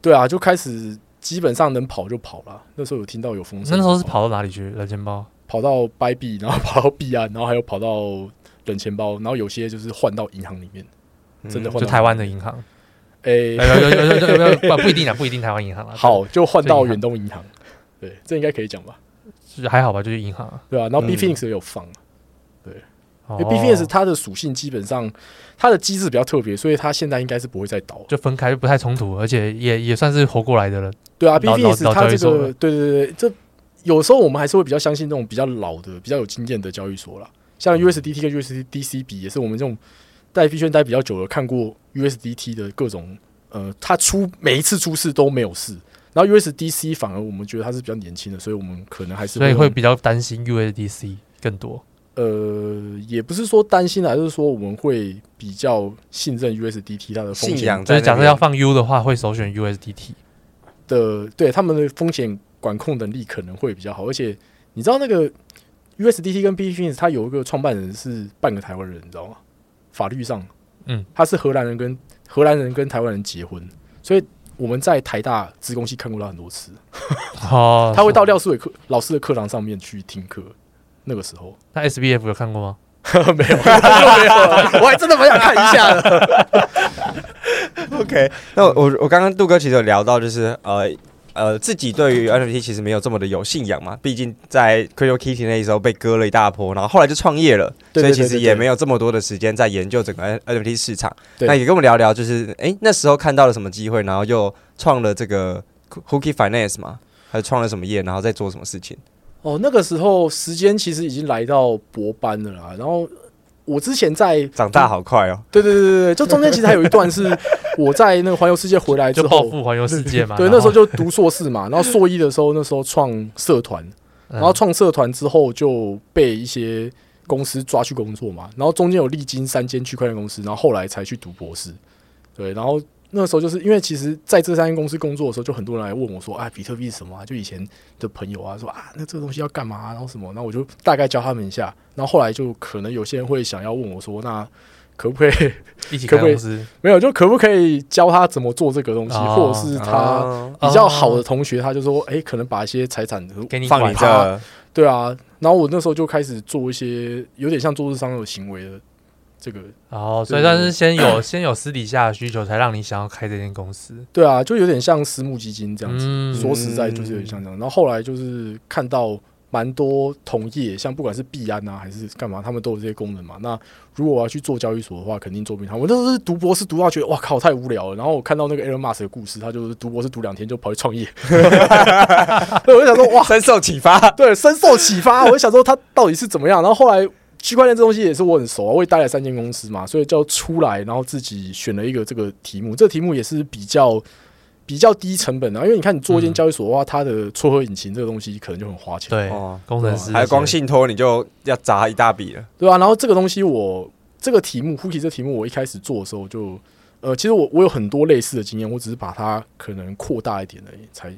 对啊，就开始基本上能跑就跑了。那时候有听到有风声，那时候是跑到哪里去？冷钱包跑到 Bybit，然后跑到币安，然后还有跑到冷钱包，然后有些就是换到银行里面，真的换到就台湾的银行。哎，不一定啊，不一定台湾银行啊。好，就换到远东银行。对，这应该可以讲吧？是还好吧？就是银行，对啊，然后 B Phoenix 也有放。因为 Bitfinex 它的属性基本上，它的机制比较特别，所以它现在应该是不会再倒，就分开不太冲突，而且也也算是活过来的了。对啊，Bitfinex 它这个，对对对，这有时候我们还是会比较相信那种比较老的、比较有经验的交易所啦。像 USDT 跟 USDC 比，也是我们这种在币圈待比较久了，看过 USDT 的各种，呃，它出每一次出事都没有事，然后 USDC 反而我们觉得它是比较年轻的，所以我们可能还是所以会比较担心 USDC 更多。呃，也不是说担心啊，就是说我们会比较信任 USDT 它的风险。所以假设要放 U 的话，会首选 USDT 的，对他们的风险管控能力可能会比较好。而且你知道那个 USDT 跟 Bitfinex 它有一个创办人是半个台湾人，你知道吗？法律上，嗯，他是荷兰人跟荷兰人跟台湾人结婚，所以我们在台大资工系看过他很多次。哦，他会到廖思伟课老师的课堂上面去听课。那个时候，那 SBF 有看过吗？没有，没有，我还真的蛮想看一下的。OK，那我我刚刚杜哥其实有聊到，就是呃呃，自己对于 NFT 其实没有这么的有信仰嘛，毕竟在 CryptoKitty 那时候被割了一大波，然后后来就创业了，所以其实也没有这么多的时间在研究整个 NFT 市场。那也跟我们聊聊，就是哎、欸，那时候看到了什么机会，然后又创了这个 Hooky Finance 嘛，还是创了什么业，然后在做什么事情？哦，那个时候时间其实已经来到博班了啦。然后我之前在长大好快哦。对对对对对，就中间其实还有一段是我在那个环游世界回来之后，就报复环游世界嘛。对，那时候就读硕士嘛，然后硕一的时候那时候创社团，然后创社团之后就被一些公司抓去工作嘛，然后中间有历经三间区块链公司，然后后来才去读博士。对，然后。那时候就是因为其实在这三间公司工作的时候，就很多人来问我说：“啊，比特币是什么啊？”就以前的朋友啊说：“啊，那这个东西要干嘛啊？”然后什么？然后我就大概教他们一下。然后后来就可能有些人会想要问我说：“那可不可以 一起开公司？没有，就可不可以教他怎么做这个东西？或者是他比较好的同学，他就说：‘哎，可能把一些财产给你放你这。’对啊。然后我那时候就开始做一些有点像做日商的行为的。这个哦，所以但是先有 先有私底下的需求，才让你想要开这间公司。对啊，就有点像私募基金这样子。嗯、说实在，就是有点像这样。然后后来就是看到蛮多同业，像不管是币安啊还是干嘛，他们都有这些功能嘛。那如果我要去做交易所的话，肯定做不赢他。我那时候是读博士读到觉得哇靠太无聊了。然后我看到那个 Elon Musk 的故事，他就是读博士读两天就跑去创业。对，我就想说哇，深受启发。对，深受启发。我就想说他到底是怎么样。然后后来。区块链这东西也是我很熟啊，我也待了三间公司嘛，所以就出来，然后自己选了一个这个题目。这个题目也是比较比较低成本啊，因为你看你做一间交易所的话，嗯、它的撮合引擎这个东西可能就很花钱。对，哦，工程师还有光信托，你就要砸一大笔了，对、啊？然后这个东西我这个题目，Hooky 这个题目，我一开始做的时候就，呃，其实我我有很多类似的经验，我只是把它可能扩大一点而已，才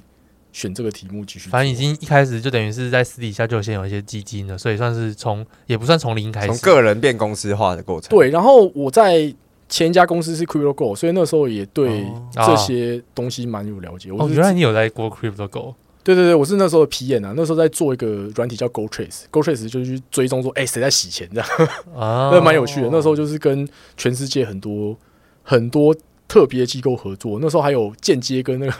选这个题目继续。反正已经一开始就等于是在私底下就先有一些基金了，所以算是从也不算从零开始，从个人变公司化的过程。对，然后我在。前一家公司是 CryptoGo，所以那时候也对这些东西蛮有了解。哦，原来你有在过 CryptoGo？对对对，我是那时候的 PM 啊，那时候在做一个软体叫 GoTrace，GoTrace 就是去追踪说，哎，谁在洗钱这样，啊 那蛮有趣的。那时候就是跟全世界很多很多特别机构合作，那时候还有间接跟那个，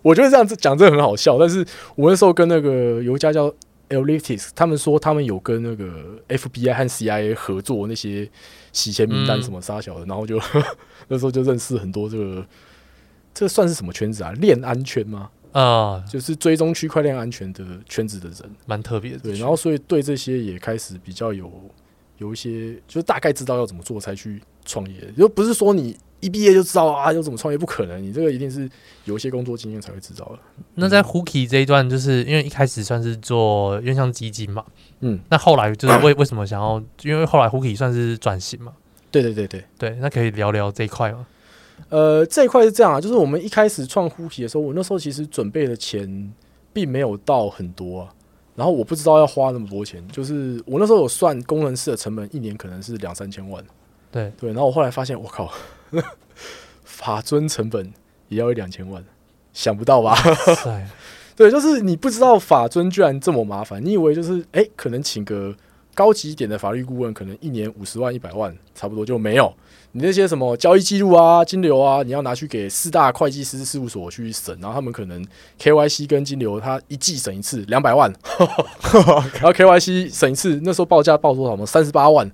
我觉得这样子讲真的很好笑，但是我那时候跟那个有一家叫 Elliptic，他们说他们有跟那个 FBI 和 CIA 合作那些。洗钱名单什么杀小的，嗯、然后就 那时候就认识很多这个，这算是什么圈子啊？链安圈吗？啊，就是追踪区块链安全的圈子的人，蛮特别的。对，然后所以对这些也开始比较有有一些，就是大概知道要怎么做才去创业，就不是说你一毕业就知道啊要怎么创业，不可能，你这个一定是有一些工作经验才会知道的。那在 Hooky 这一段，就是因为一开始算是做因为像基金嘛。嗯，那后来就是为为什么想要？因为后来 Hooky 算是转型嘛。对对对对对，那可以聊聊这一块吗？呃，这一块是这样啊，就是我们一开始创 Hooky 的时候，我那时候其实准备的钱并没有到很多啊。然后我不知道要花那么多钱，就是我那时候有算工程师的成本，一年可能是两三千万。对对，然后我后来发现，我靠，法尊成本也要一两千万，想不到吧？对，就是你不知道法尊居然这么麻烦，你以为就是哎，可能请个高级一点的法律顾问，可能一年五十万、一百万，差不多就没有。你那些什么交易记录啊、金流啊，你要拿去给四大会计师事务所去审，然后他们可能 KYC 跟金流，他一季审一次两百万，然后 KYC 审一次，那时候报价报多少吗？三十八万。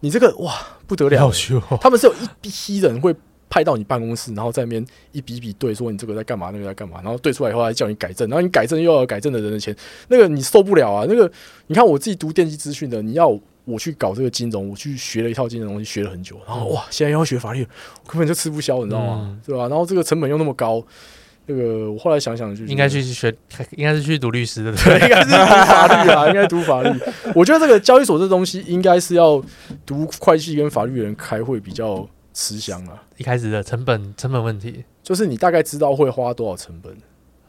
你这个哇不得了，他们是有一批人会。派到你办公室，然后在那边一笔笔对，说你这个在干嘛，那个在干嘛，然后对出来以后还叫你改正，然后你改正又要改正的人的钱，那个你受不了啊！那个你看我自己读电机资讯的，你要我去搞这个金融，我去学了一套金融东西，学了很久，然后哇，现在又要学法律，我根本就吃不消，你知道吗？嗯、对吧？然后这个成本又那么高，那个我后来想想就应该去学，应该是去读律师的，对，应该是读法律啊，应该读法律。我觉得这个交易所这东西应该是要读会计跟法律的人开会比较。吃香了，一开始的成本成本问题，就是你大概知道会花多少成本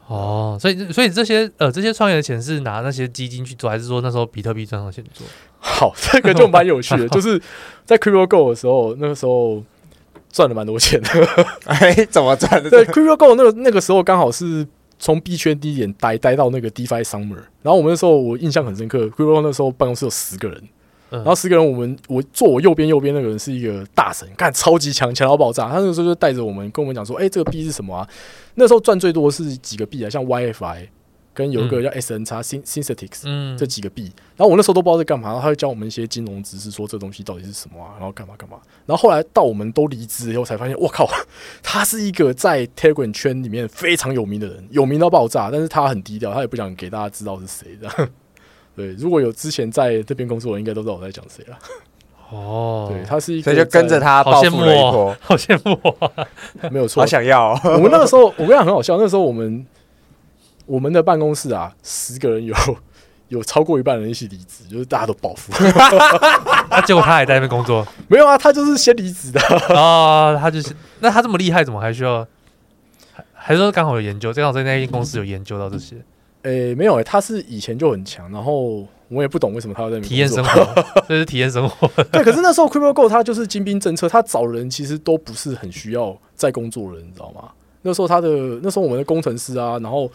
哦，所以所以这些呃这些创业的钱是拿那些基金去做，还是说那时候比特币赚到钱做？好，这个就蛮有趣的，就是在 CryptoGo 的时候，那个时候赚了蛮多钱的。哎，怎么赚的？对，CryptoGo 那个那个时候刚好是从币圈低点待待到那个 DeFi Summer，然后我们那时候我印象很深刻，CryptoGo 那时候办公室有十个人。然后十个人，我们我坐我右边右边那个人是一个大神，干超级强，强到爆炸。他那个时候就带着我们跟我们讲说：“哎，这个币是什么啊？”那时候赚最多是几个币啊，像 YFI 跟有一个叫 SNX Synthetics，这几个币。然后我那时候都不知道在干嘛，然后他就教我们一些金融知识，说这东西到底是什么啊，然后干嘛干嘛。然后后来到我们都离职以后，才发现我靠，他是一个在 Telegram 圈里面非常有名的人，有名到爆炸，但是他很低调，他也不想给大家知道是谁的。对，如果有之前在这边工作的，应该都知道我在讲谁了。哦，对，他是一个，所以就跟着他，好羡慕哦，好羡慕哦，没有错，好想要。我们那个时候，我跟你讲很好笑，那时候我们我们的办公室啊，十个人有 有超过一半人一起离职，就是大家都暴富。那 结果他还在那边工作？没有啊，他就是先离职的啊，他就是。那他这么厉害，怎么还需要？还还是说刚好有研究？正好在那间公司有研究到这些。诶、欸，没有诶、欸，他是以前就很强，然后我也不懂为什么他要在体验生活，这是体验生活。对，可是那时候 CryptoGo 他就是精兵政策，他找人其实都不是很需要在工作人，你知道吗？那时候他的那时候我们的工程师啊，然后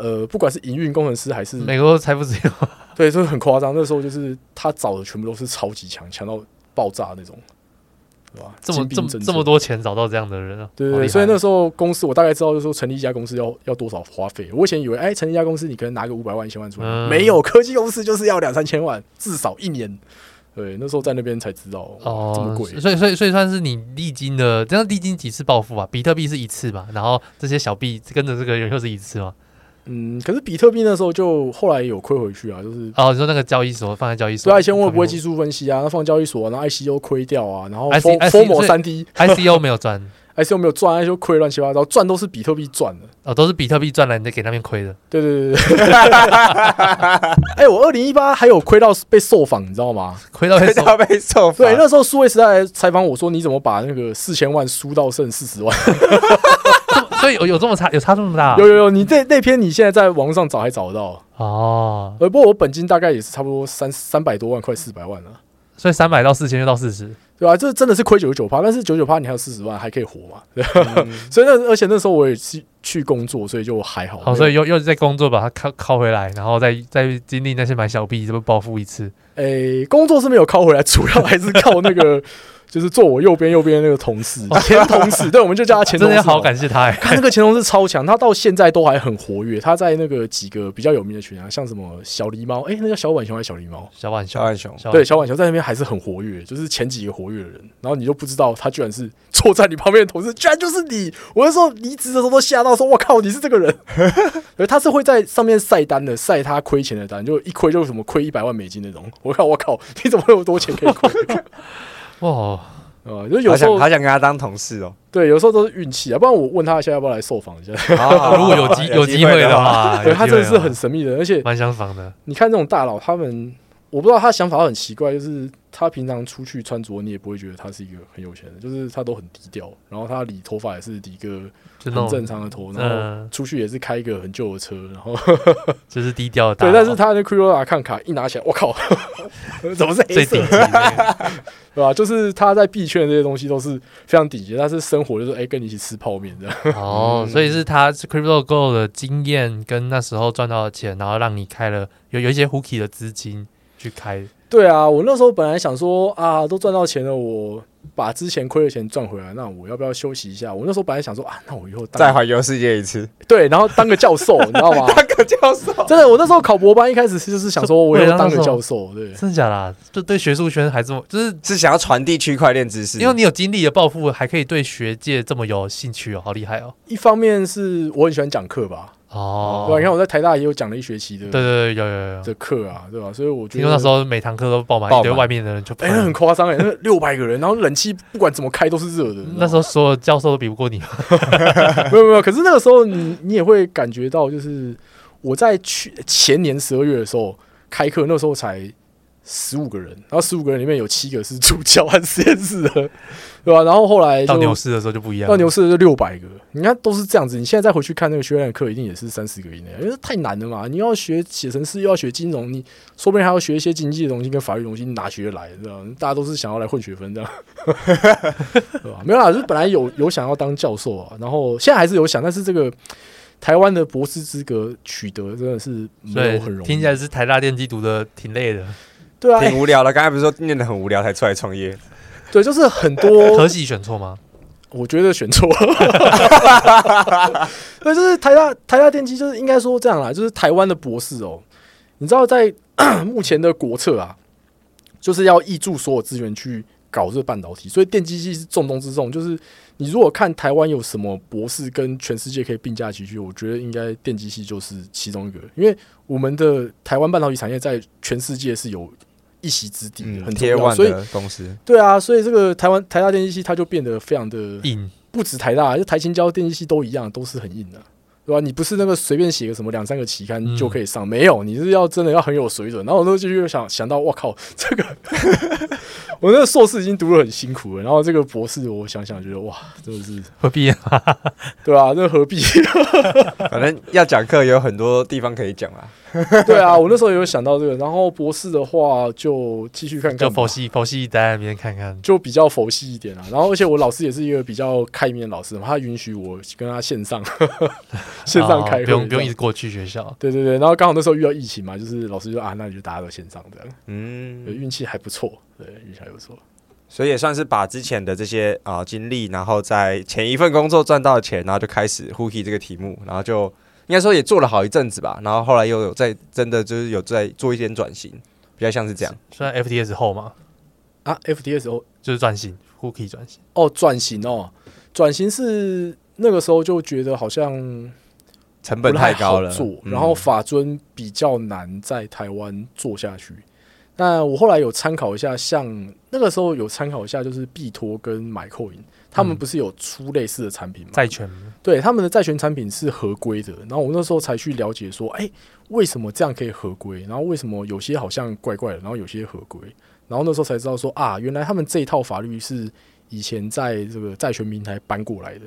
呃，不管是营运工程师还是美国财富自由，对，就是很夸张。那时候就是他找的全部都是超级强，强到爆炸那种。对吧？这么这么这么多钱找到这样的人啊？对对对，所以那时候公司我大概知道，就是说成立一家公司要要多少花费。我以前以为，哎，成立一家公司你可能拿个五百万、一千万出来，嗯、没有科技公司就是要两三千万，至少一年。对，那时候在那边才知道哦，这么贵。所以所以所以算是你历经的，这样历经几次暴富啊？比特币是一次吧，然后这些小币跟着这个人又是一次吗？嗯，可是比特币那时候就后来有亏回去啊，就是哦，你说那个交易所放在交易所，对，以前我也不会技术分析啊，那放交易所，然后 ICO 亏掉啊，然后 ICO 三 D ICO 没有赚，ICO 没有赚，，ICO 亏乱七八糟，赚都是比特币赚的，哦，都是比特币赚来你再给那边亏的。对对对对。哎，我二零一八还有亏到被受访，你知道吗？亏到亏到被受访。对，那时候数位时代采访我说，你怎么把那个四千万输到剩四十万？所以有有这么差，有差这么大？有有有，你那那篇你现在在网络上找还找得到哦。呃，不过我本金大概也是差不多三三百多万，快四百万了。所以三百到四千就到四十，对吧、啊？这真的是亏九十九趴，但是九九趴你还有四十万还可以活嘛？对嗯、所以那而且那时候我也是去工作，所以就还好。好，所以又又在工作把它靠靠回来，然后再再经历那些买小币，这么暴富一次。诶、欸，工作是没有靠回来，主要还是靠那个。就是坐我右边右边那个同事，前同事，对，我们就叫他前同事。真的好感谢他，看那个前同事超强，他到现在都还很活跃。他在那个几个比较有名的群啊，像什么小狸猫，哎，那叫小浣熊还是小狸猫？小浣小浣熊，对，小浣熊在那边还是很活跃，就是前几个活跃的人。然后你就不知道他居然是坐在你旁边的同事，居然就是你。我那时候离职的时候都吓到说，我靠，你是这个人。而他是会在上面晒单的，晒他亏钱的单，就一亏就什么亏一百万美金那种。我靠，我靠，你怎么那么多钱可以亏？哇！呃，就有时候他想跟他当同事哦。对，有时候都是运气啊。不然我问他现在要不要来受访一下。如果有机 有机会的话，对他真的是很神秘的，而且蛮相仿的。你看这种大佬，他们我不知道他想法很奇怪，就是他平常出去穿着，你也不会觉得他是一个很有钱的，就是他都很低调。然后他理头发也是理一个很正常的头，然后出去也是开一个很旧的车，然后 就是低调的。对，但是他的 Corolla 看卡一拿起来，我靠，怎么是黑色？对吧？就是他在币圈这些东西都是非常顶级，但是生活就是哎，跟你一起吃泡面这样。哦，所以是他 Crypto Go 的经验跟那时候赚到的钱，然后让你开了有有一些 Hooky 的资金去开。对啊，我那时候本来想说啊，都赚到钱了，我把之前亏的钱赚回来，那我要不要休息一下？我那时候本来想说啊，那我以后再环游世界一次，对，然后当个教授，你知道吗？当个教授，真的，我那时候考博班一开始是就是想说，我以后当个教授，对，真的假的、啊？就对学术圈还这么，就是是想要传递区块链知识，因为你有经历的抱负，还可以对学界这么有兴趣哦，好厉害哦！一方面是我很喜欢讲课吧。哦，对，你看我在台大也有讲了一学期的，对对对，有有有的课啊，对吧？所以我觉得，因为那时候每堂课都爆满，一堆外面的人就，哎，很夸张哎，那六百个人，然后冷气不管怎么开都是热的。那时候所有教授都比不过你，没有没有。可是那个时候你你也会感觉到，就是我在去前年十二月的时候开课，那时候才。十五个人，然后十五个人里面有七个是主教和实验室的，对吧？然后后来到牛市的时候就不一样，到牛市就六百个，你看都是这样子。你现在再回去看那个学院的课，一定也是三十个以内，因为太难了嘛。你要学写程式，又要学金融，你说不定还要学一些经济的东西跟法律东西，你哪学得来？知道？大家都是想要来混学分这样，对吧？没有啦，就是本来有有想要当教授啊，然后现在还是有想，但是这个台湾的博士资格取得真的是没有很容易，听起来是台大电机读的挺累的。对啊，挺无聊的。刚才不是说念的很无聊才出来创业？对，就是很多科系选错吗？我觉得选错。对，就是台大台大电机，就是应该说这样啦，就是台湾的博士哦，你知道在 目前的国策啊，就是要挹注所有资源去搞这个半导体，所以电机系是重中之重。就是你如果看台湾有什么博士跟全世界可以并驾齐驱，我觉得应该电机系就是其中一个，因为我们的台湾半导体产业在全世界是有。一席之地，很贴万的公司。对啊，所以这个台湾台大电机系它就变得非常的硬，不止台大，就台青交电机系都一样，都是很硬的，对吧？你不是那个随便写个什么两三个期刊就可以上，没有，你是要真的要很有水准。然后我那时候就想想到，我靠，这个 我那个硕士已经读得很辛苦了，然后这个博士，我想想觉得哇，真的是何必啊？对啊，那何必？反正要讲课有很多地方可以讲啊。对啊，我那时候有想到这个，然后博士的话就继续看看，就佛系佛系在那边看看，就比较佛系一点啊。然后而且我老师也是一个比较开明的老师嘛，他允许我跟他线上 线上开课，不用不用一直过去学校。对对对，然后刚好那时候遇到疫情嘛，就是老师就啊，那你就大家都线上这样。嗯，运气还不错，对，运气还不错，所以也算是把之前的这些啊、呃、经历，然后在前一份工作赚到的钱，然后就开始 Hooky 这个题目，然后就。应该说也做了好一阵子吧，然后后来又有在真的就是有在做一点转型，比较像是这样。算 FTS 后吗？啊，FTS 后就是转型，Hooky 转型。哦，转型哦，转型是那个时候就觉得好像成本太高了，做，然后法尊比较难在台湾做下去。但我后来有参考一下，像那个时候有参考一下，就是币托跟买扣银，他们不是有出类似的产品吗？债权，对，他们的债权产品是合规的。然后我那时候才去了解说，哎、欸，为什么这样可以合规？然后为什么有些好像怪怪的，然后有些合规？然后那时候才知道说啊，原来他们这一套法律是以前在这个债权平台搬过来的。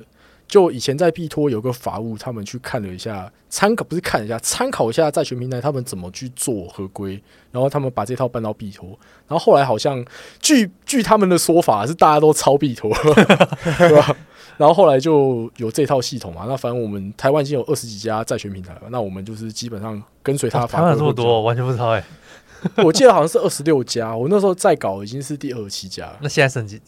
就以前在币托有个法务，他们去看了一下，参考不是看一下，参考一下债权平台他们怎么去做合规，然后他们把这套搬到币托，然后后来好像据据他们的说法是大家都抄币托，对吧？然后后来就有这套系统嘛，那反正我们台湾已经有二十几家债权平台了，那我们就是基本上跟随他的法规。台湾这么多，完全不知道哎。我记得好像是二十六家，我那时候在搞已经是第二十七家，那现在剩几？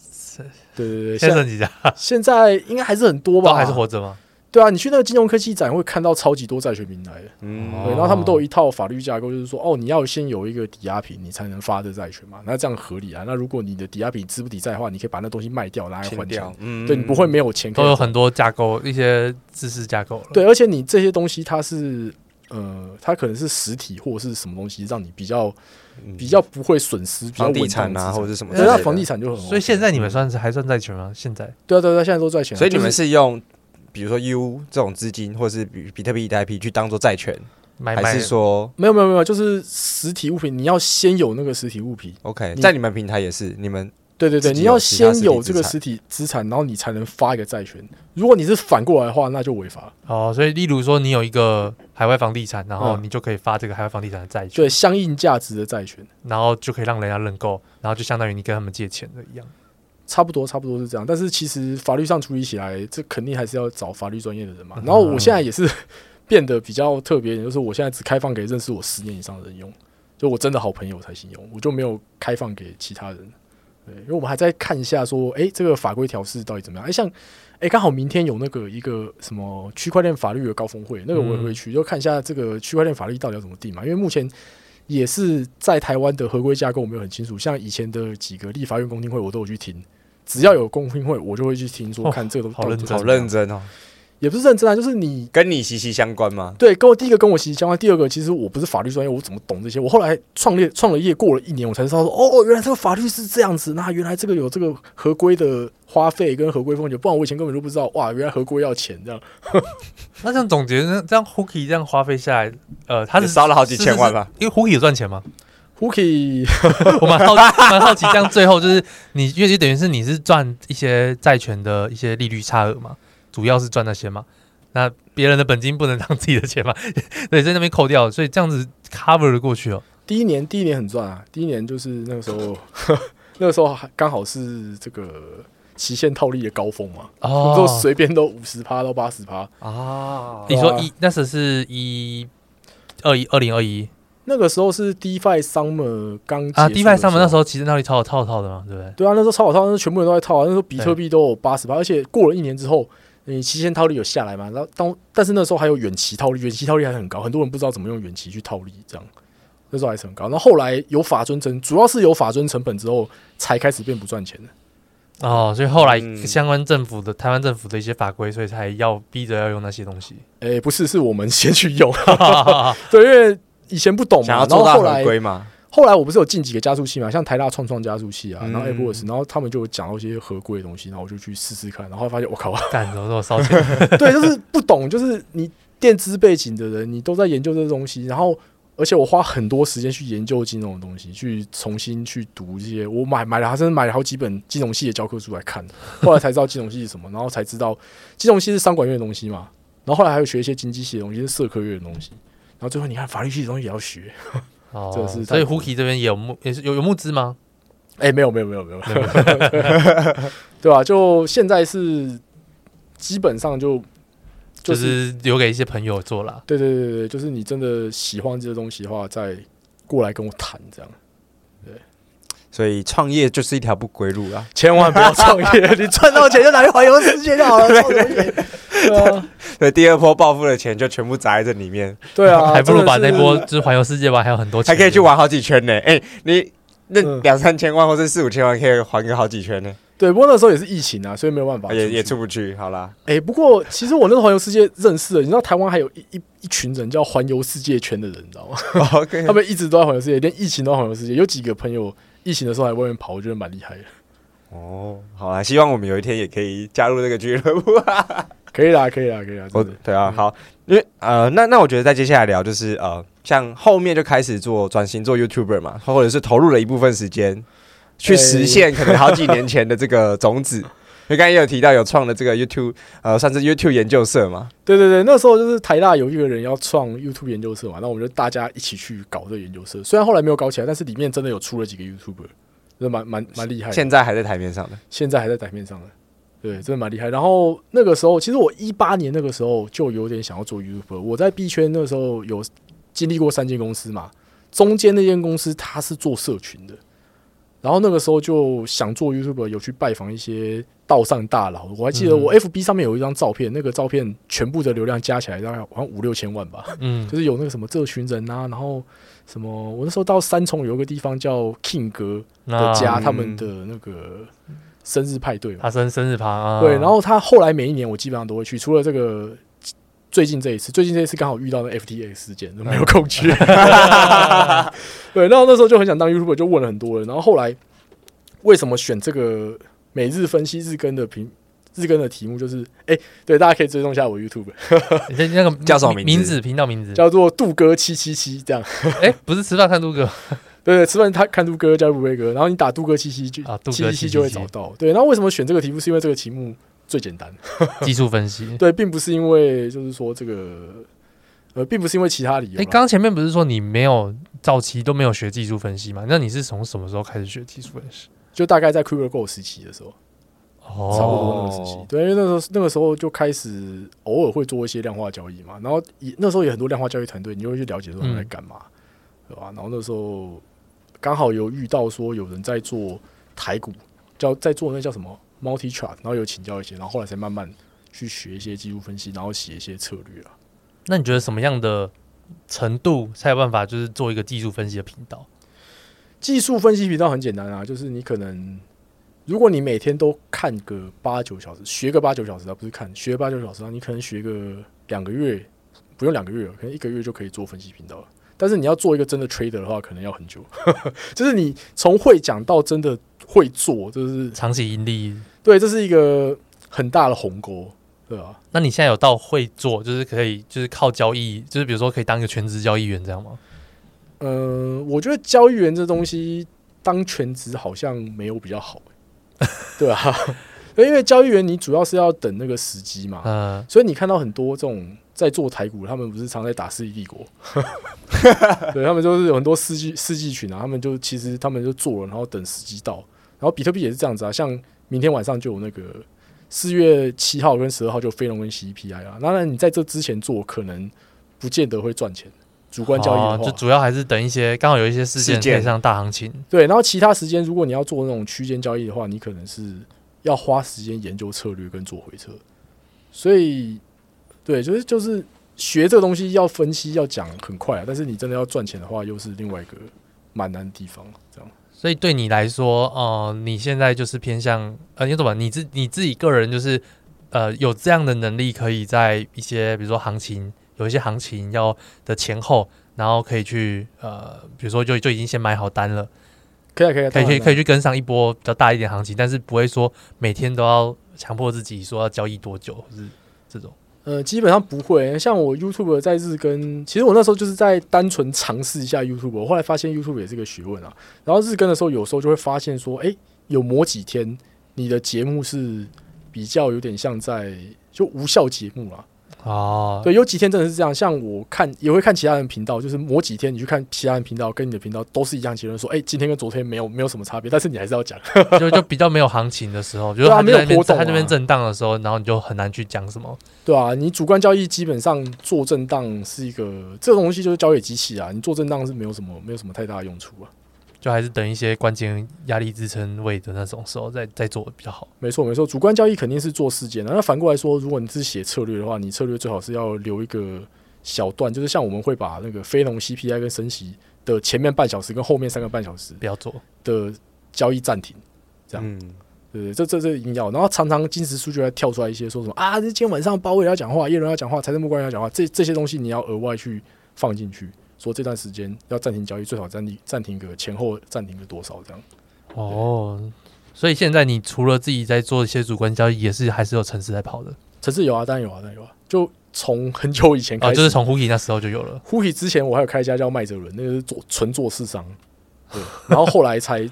对对对，现在剩几家？现在应该还是很多吧？还是活着吗？对啊，你去那个金融科技展会看到超级多债权平台的，嗯，对，然后他们都有一套法律架构，就是说，哦，你要先有一个抵押品，你才能发这债权嘛，那这样合理啊。那如果你的抵押品资不抵债的话，你可以把那东西卖掉拿来还掉，嗯，对你不会没有钱。都有很多架构，一些知识架构。对，而且你这些东西它是，呃，它可能是实体或者是什么东西，让你比较。比较不会损失，比较稳产啊，或者是什么？对，那房地产就很好。所以现在你们算是还算债权吗？现在？对啊，对啊，现在都债权。所以你们是用，比如说 U 这种资金，或者是比比特币、以太币去当做债权，还是说没有没有没有，就是实体物品，你要先有那个实体物品。OK，在你们平台也是你们。对对对，你要先有这个实体资产，然后你才能发一个债权。如果你是反过来的话，那就违法。哦，所以例如说，你有一个海外房地产，然后你就可以发这个海外房地产的债权，对，相应价值的债权，然后就可以让人家认购，然后就相当于你跟他们借钱的一样。差不多，差不多是这样。但是其实法律上处理起来，这肯定还是要找法律专业的人嘛。然后我现在也是 变得比较特别一点，就是我现在只开放给认识我十年以上的人用，就我真的好朋友才行用，我就没有开放给其他人。对，因为我们还在看一下，说，哎，这个法规调试到底怎么样？哎，像，哎，刚好明天有那个一个什么区块链法律的高峰会，那个我也会去，就看一下这个区块链法律到底要怎么定嘛。因为目前也是在台湾的合规架构我没有很清楚，像以前的几个立法院公听会，我都有去听，只要有公听会，我就会去听，说看这个都好认真，好认真哦。也不是认真啊，就是你跟你息息相关吗？对，跟我第一个跟我息息相关。第二个，其实我不是法律专业，我怎么懂这些？我后来创业创了业，过了一年，我才知道说，哦，原来这个法律是这样子。那原来这个有这个合规的花费跟合规风险，不然我以前根本就不知道。哇，原来合规要钱这样。那这样总结，那这样 Hooky 这样花费下来，呃，他是烧了好几千万吧？因为 Hooky 有赚钱吗？Hooky，我蛮好蛮好奇，这样最后就是你，因为等于是你是赚一些债权的一些利率差额嘛，主要是赚那些嘛。那别人的本金不能当自己的钱嘛？对，在那边扣掉，所以这样子 cover 了过去哦。第一年，第一年很赚啊！第一年就是那个时候，那个时候还刚好是这个期限套利的高峰嘛，哦，就随便都五十趴到八十趴啊。你说一那时是一二一二零二一，那个时候是 DeFi Summer 刚啊，DeFi Summer 那时候其实套利超好套套的嘛，对不对？对啊，那时候超好套，那时候全部人都在套啊。那时候比特币都有八十八，而且过了一年之后。你期限套利有下来嘛？然后当但是那时候还有远期套利，远期套利还是很高，很多人不知道怎么用远期去套利，这样那时候还是很高。那后后来有法尊成，主要是有法尊成本之后，才开始变不赚钱的。哦，所以后来相关政府的、嗯、台湾政府的一些法规，所以才要逼着要用那些东西。诶、欸，不是，是我们先去用，对，因为以前不懂嘛，然后后来。后来我不是有进几个加速器嘛，像台大创创加速器啊，然后 AppWorks，然后他们就讲到一些合规的东西，然后我就去试试看，然后发现我靠，干什么这么烧钱？对，就是不懂，就是你电资背景的人，你都在研究这个东西，然后而且我花很多时间去研究金融的东西，去重新去读这些，我买买了，还真的买了好几本金融系的教科书来看，后来才知道金融系是什么，然后才知道金融系是商管院的东西嘛，然后后来还有学一些经济系的东西，是社科院的东西，然后最后你看法律系的东西也要学。哦，所以 h o o k i 这边也有募，也是有有募资吗？哎、欸，没有，没有，没有，没有，对吧、啊？就现在是基本上就就是、就是、留给一些朋友做了。对对对对，就是你真的喜欢这些东西的话，再过来跟我谈这样。对，所以创业就是一条不归路啊！千万不要创业，你赚到钱就拿去环游世界就好了。对对啊，对，第二波暴富的钱就全部砸在这里面。对啊，还不如把那波就是环游世界吧，还有很多钱，还可以去玩好几圈呢。哎、欸，你那两三千万或者四五千万可以环个好几圈呢。对，不过那时候也是疫情啊，所以没有办法，也也出不去。好啦，哎、欸，不过其实我那个环游世界认识了，你知道台湾还有一一一群人叫环游世界圈的人，你知道吗. 他们一直都在环游世界，连疫情都在环游世界。有几个朋友疫情的时候还外面跑，我觉得蛮厉害的。哦，好啦，希望我们有一天也可以加入这个俱乐部。可以啦，可以啦，可以啦。哦，对啊，好，因为呃，那那我觉得在接下来聊就是呃，像后面就开始做转型做 YouTuber 嘛，或者是投入了一部分时间去实现可能好几年前的这个种子。因为刚才也有提到有创了这个 YouTube，呃，算是 YouTube 研究社嘛。对对对，那时候就是台大有一个人要创 YouTube 研究社嘛，那我们就大家一起去搞这个研究社。虽然后来没有搞起来，但是里面真的有出了几个 YouTuber。真的蛮蛮蛮厉害的，现在还在台面上的，现在还在台面上的，对，真的蛮厉害。然后那个时候，其实我一八年那个时候就有点想要做 YouTuber。我在币圈那个时候有经历过三间公司嘛，中间那间公司它是做社群的，然后那个时候就想做 YouTuber，有去拜访一些道上大佬。我还记得我 FB 上面有一张照片，那个照片全部的流量加起来大概好像五六千万吧，嗯，就是有那个什么这群人啊，然后。什么？我那时候到三重有一个地方叫 King 哥的家，他们的那个生日派对嘛，他生生日趴啊。对，然后他后来每一年我基本上都会去，除了这个最近这一次，最近这一次刚好遇到那 FTX 事件，都没有空去。对，然后那时候就很想当 YouTuber，就问了很多人。然后后来为什么选这个每日分析日更的评？日更的题目就是，哎、欸，对，大家可以追踪一下我 YouTube，你那个叫什么名字？频道名字叫做杜哥七七七，这样。哎、欸，不是吃饭看杜哥，对，对，吃饭他看杜哥叫杜威哥，然后你打杜哥七七就七七七就会找到。对，那为什么选这个题目？是因为这个题目最简单，技术分析。对，并不是因为就是说这个，呃，并不是因为其他理由。哎、欸，刚刚前面不是说你没有早期都没有学技术分析吗？那你是从什么时候开始学技术分析？就大概在 CryptoGo 时期的时候。哦差不多那个时期，对，因为那时候那个时候就开始偶尔会做一些量化交易嘛，然后也那时候有很多量化交易团队，你就会去了解说他们在干嘛，对吧？然后那时候刚好有遇到说有人在做台股，叫在做那叫什么 multi chart，然后有请教一些，然后后来才慢慢去学一些技术分析，然后写一些策略啊。那你觉得什么样的程度才有办法就是做一个技术分析的频道？技术分析频道很简单啊，就是你可能。如果你每天都看个八九小时，学个八九小时，啊不是看学八九小时啊，你可能学个两个月，不用两个月，可能一个月就可以做分析频道了。但是你要做一个真的 trader 的话，可能要很久。就是你从会讲到真的会做，就是长期盈利。对，这是一个很大的鸿沟，对啊？那你现在有到会做，就是可以，就是靠交易，就是比如说可以当一个全职交易员这样吗？嗯、呃，我觉得交易员这东西当全职好像没有比较好。对啊，因为交易员你主要是要等那个时机嘛，嗯，所以你看到很多这种在做台股，他们不是常在打世纪帝国，对，他们就是有很多世纪世纪群啊，他们就其实他们就做了，然后等时机到，然后比特币也是这样子啊，像明天晚上就有那个四月七号跟十二号就飞龙跟 CPI 啊，当然你在这之前做，可能不见得会赚钱。主观交易的话，就主要还是等一些刚好有一些事件可以上大行情。对，然后其他时间，如果你要做那种区间交易的话，你可能是要花时间研究策略跟做回撤。所以，对，就是就是学这个东西要分析要讲很快啊，但是你真的要赚钱的话，又是另外一个蛮难的地方。这样，所以对你来说，呃，你现在就是偏向呃，你怎么你自你自己个人就是呃有这样的能力，可以在一些比如说行情。有一些行情要的前后，然后可以去呃，比如说就就已经先买好单了，可以可以可以去可以去跟上一波比较大一点行情，但是不会说每天都要强迫自己说要交易多久，或是这种。呃，基本上不会。像我 YouTube 在日更，其实我那时候就是在单纯尝试一下 YouTube，我后来发现 YouTube 也是个学问啊。然后日更的时候，有时候就会发现说，哎，有某几天你的节目是比较有点像在就无效节目啊。哦，对，有几天真的是这样。像我看也会看其他人频道，就是某几天你去看其他人频道，跟你的频道都是一样结论，说，哎，今天跟昨天没有没有什么差别，但是你还是要讲，就就比较没有行情的时候，就是他没有波动，他这边震荡的时候，然后你就很难去讲什么。对啊，你主观交易基本上做震荡是一个这个东西就是交易机器啊，你做震荡是没有什么没有什么太大的用处啊。就还是等一些关键压力支撑位的那种时候再再做比较好。没错没错，主观交易肯定是做事件的。那反过来说，如果你是写策略的话，你策略最好是要留一个小段，就是像我们会把那个非农 CPI 跟升息的前面半小时跟后面三个半小时不要做的交易暂停，这样。嗯，对对，这这这一定要。然后常常金石数据还跳出来一些说什么啊，这今天晚上鲍威尔要讲话，耶伦要讲话，财政部官员要讲话，这这些东西你要额外去放进去，说这段时间要暂停交易，最好暂停暂停个前后暂停个多少这样。哦，所以现在你除了自己在做一些主观交易，也是还是有城市在跑的。城市有啊，当然有啊，当然有啊。就从很久以前开始，哦、就是从 Huki 那时候就有了。Huki 之前我还有开一家叫麦哲伦，那个是做纯做市商，对，然后后来才。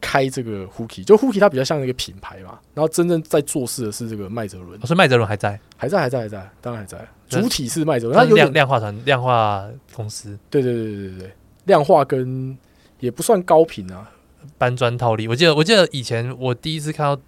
开这个 Hooky，就 Hooky 它比较像一个品牌嘛，然后真正在做事的是这个麦哲伦。所以麦哲伦还在，还在，还在，还在，当然还在。主体是麦哲伦，它有量量化团、量化公司。对对对对对对，量化跟也不算高频啊，搬砖套利。我记得我记得以前我第一次看到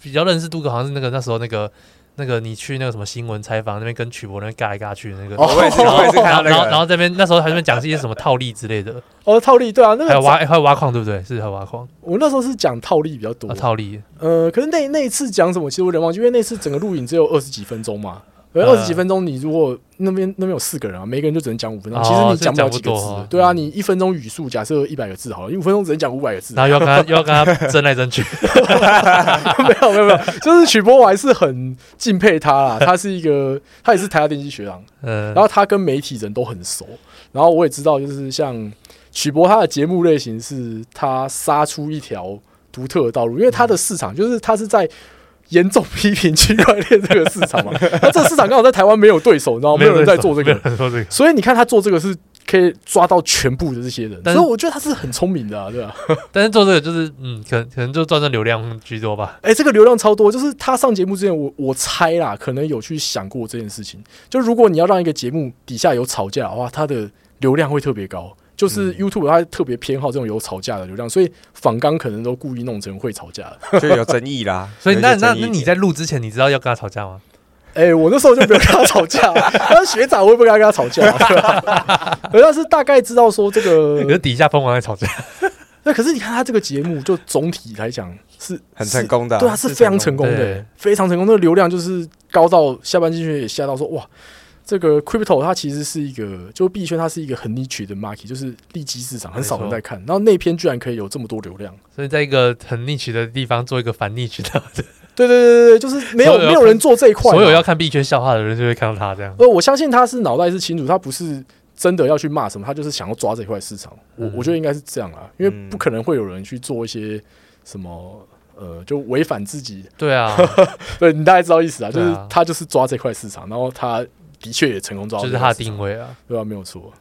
比较认识杜哥，好像是那个那时候那个。那个你去那个什么新闻采访那边跟曲博那边尬来尬去的那个，我也是，我也是看到那个，然后 然后这边那时候还在讲一些什么套利之类的。哦，套利对啊，那个还有挖还有挖矿对不对？是还有挖矿。我那时候是讲套利比较多，套利。呃，可是那那一次讲什么，其实我有点忘记，因为那次整个录影只有二十几分钟嘛。二十几分钟，你如果那边那边有四个人啊，每个人就只能讲五分钟。其实你讲不了几个字。对啊，你一分钟语速假设一百个字好了，你五分钟只能讲五百个字。然后又要跟他 又要跟他争来争去。没有没有没有，就是曲波我还是很敬佩他啦。他是一个，他也是台大电机学长。嗯。然后他跟媒体人都很熟。然后我也知道，就是像曲波他的节目类型是他杀出一条独特的道路，因为他的市场就是他是在。严重批评区块链这个市场嘛，那这个市场刚好在台湾没有对手，你知道吗？没有人在做这个，所以你看他做这个是可以抓到全部的这些人，所以我觉得他是很聪明的，啊，对吧？但是做这个就是，嗯，可能可能就赚赚流量居多吧。哎，这个流量超多，就是他上节目之前，我我猜啦，可能有去想过这件事情。就如果你要让一个节目底下有吵架的话，它的流量会特别高。就是 YouTube 它特别偏好这种有吵架的流量，所以仿刚可能都故意弄成会吵架的，就有争议啦。所以那那那你在录之前，你知道要跟他吵架吗？哎、欸，我那时候就没有跟他吵架，他是学长，我也不会跟他吵架。可是，是大概知道说这个，你底下疯狂在吵架。那可是你看他这个节目，就总体来讲是很成功的，对啊，是非常成功的，非常成功。那个流量就是高到下班进去也吓到说哇。这个 crypto 它其实是一个，就币圈它是一个很 niche 的 market，就是利基市场，很少人在看。然后那篇居然可以有这么多流量，所以在一个很 niche 的地方做一个反 niche 的，对对对对对，就是没有没有人做这一块，所有要看币圈笑话的人就会看到他这样。呃，我相信他是脑袋是清楚，他不是真的要去骂什么，他就是想要抓这一块市场。我我觉得应该是这样啊，因为不可能会有人去做一些什么呃，就违反自己。对啊，对你大概知道意思啊，就是他就是抓这块市场，然后他。的确也成功抓到，就是他的定位啊，对啊？没有错，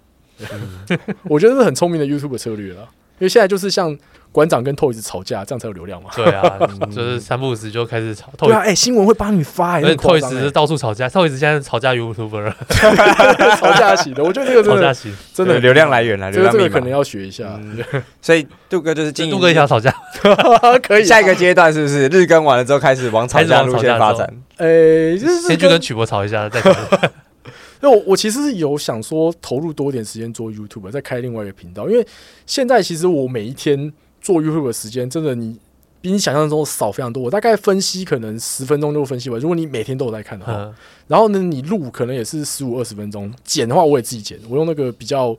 我觉得是很聪明的 YouTube 策略了。因为现在就是像馆长跟 Toys 吵架，这样才有流量嘛。对啊，就是三不五时就开始吵。对啊，哎，新闻会帮你发，而且 Toys 是到处吵架，Toys 现在是吵架 YouTuber，吵架型的。我觉得这个吵架型，真的流量来源来源，这个可能要学一下。所以杜哥就是经营杜哥也想吵架，可以。下一个阶段是不是日更完了之后开始往吵架路线发展？哎，就是先去跟曲博吵一下，再。因为我我其实是有想说投入多点时间做 YouTube，再开另外一个频道。因为现在其实我每一天做 YouTube 的时间，真的你比你想象中少非常多。我大概分析可能十分钟就分析完。如果你每天都有在看的话，然后呢，你录可能也是十五二十分钟，剪的话我也自己剪，我用那个比较。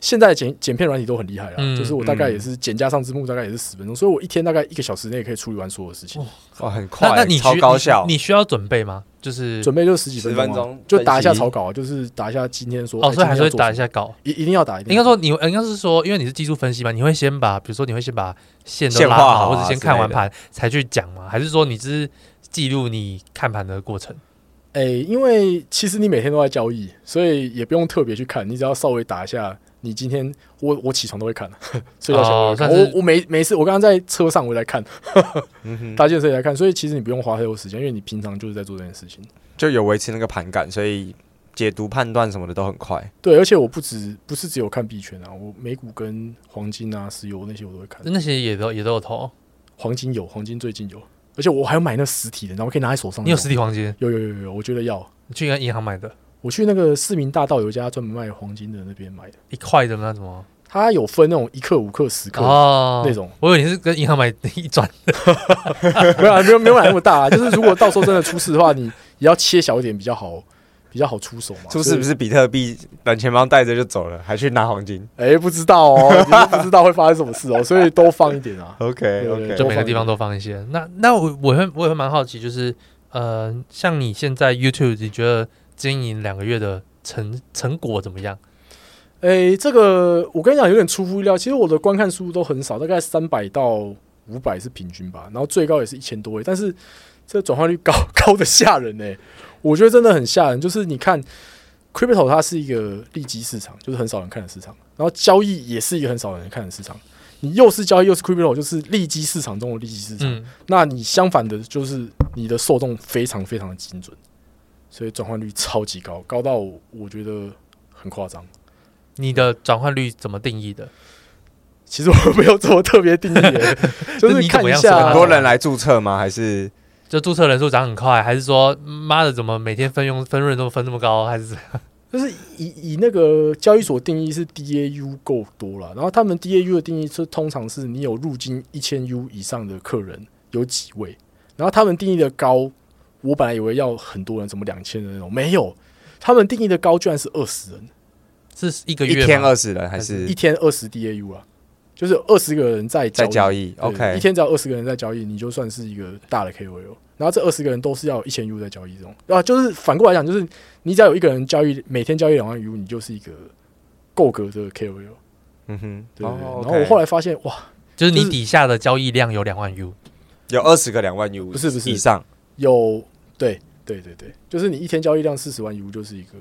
现在剪剪片软体都很厉害了，嗯、就是我大概也是剪加上字幕，大概也是十分钟，嗯、所以我一天大概一个小时内可以处理完所有事情。哇，很快，那，那你超高效你。你需要准备吗？就是准备就十几分钟，就打一下草稿啊，就是打一下今天说。哦，所以还是会打一下稿，一一定要打。应该说你应该是说，因为你是技术分析嘛，你会先把，比如说你会先把线都拉好，好啊、或者先看完盘才去讲嘛？还是说你只是记录你看盘的过程？哎、欸，因为其实你每天都在交易，所以也不用特别去看，你只要稍微打一下。你今天我我起床都会看，睡觉前我我我每每次我刚刚在车上我在看，搭建车也在看，所以其实你不用花太多时间，因为你平常就是在做这件事情，就有维持那个盘感，所以解读判断什么的都很快。对，而且我不止不是只有看币圈啊，我美股跟黄金啊、石油那些我都会看，那些也都也都有投，黄金有，黄金最近有，而且我还要买那实体的，然后可以拿在手上。你有实体黄金？有有有有，我觉得要。你去银行买的？我去那个市民大道有一家专门卖黄金的那边买的，一块的那种，它有分那种一克、五克、十克哦，那种。我以为你是跟银行买一转，没有没有没有买那么大啊。就是如果到时候真的出事的话，你也要切小一点比较好，比较好出手嘛。出事不是比特币冷钱包带着就走了，还去拿黄金？哎、欸，不知道哦，你不知道会发生什么事哦，所以都放一点啊。OK OK，就每个地方都放一些。那那我我会我也会蛮好奇，就是呃，像你现在 YouTube，你觉得经营两个月的成成果怎么样？诶、欸，这个我跟你讲有点出乎意料，其实我的观看数都很少，大概三百到五百是平均吧，然后最高也是一千多位，但是这转化率高 高的吓人呢、欸。我觉得真的很吓人，就是你看，Crypto 它是一个利基市场，就是很少人看的市场，然后交易也是一个很少人看的市场。你又是交易又是 Crypto，就是利基市场中的利基市场。嗯、那你相反的，就是你的受众非常非常的精准，所以转换率超级高，高到我觉得很夸张。你的转换率怎么定义的？其实我没有怎么特别定义、欸，就是你看一下很多人来注册吗？还是？就注册人数涨很快，还是说妈的怎么每天分用分润都分这么高，还是怎样？就是以以那个交易所定义是 DAU 够多了，然后他们 DAU 的定义是通常是你有入金一千 U 以上的客人有几位，然后他们定义的高，我本来以为要很多人，什么两千人那种，没有，他们定义的高居然是二十人，是一个月一天二十人还是？一天二十 DAU 啊？就是二十个人在交，在交易，OK，一天只要二十个人在交易，你就算是一个大的 KOL。然后这二十个人都是要一千 U 在交易中，啊，就是反过来讲，就是你只要有一个人交易，每天交易两万 U，你就是一个够格的 KOL。嗯哼，对，对，对。哦 okay，然后我后来发现，哇，就是你底下的交易量有两万 U，有二十个两万 U，不是不是。以上有，对对对对，就是你一天交易量四十万 U，就是一个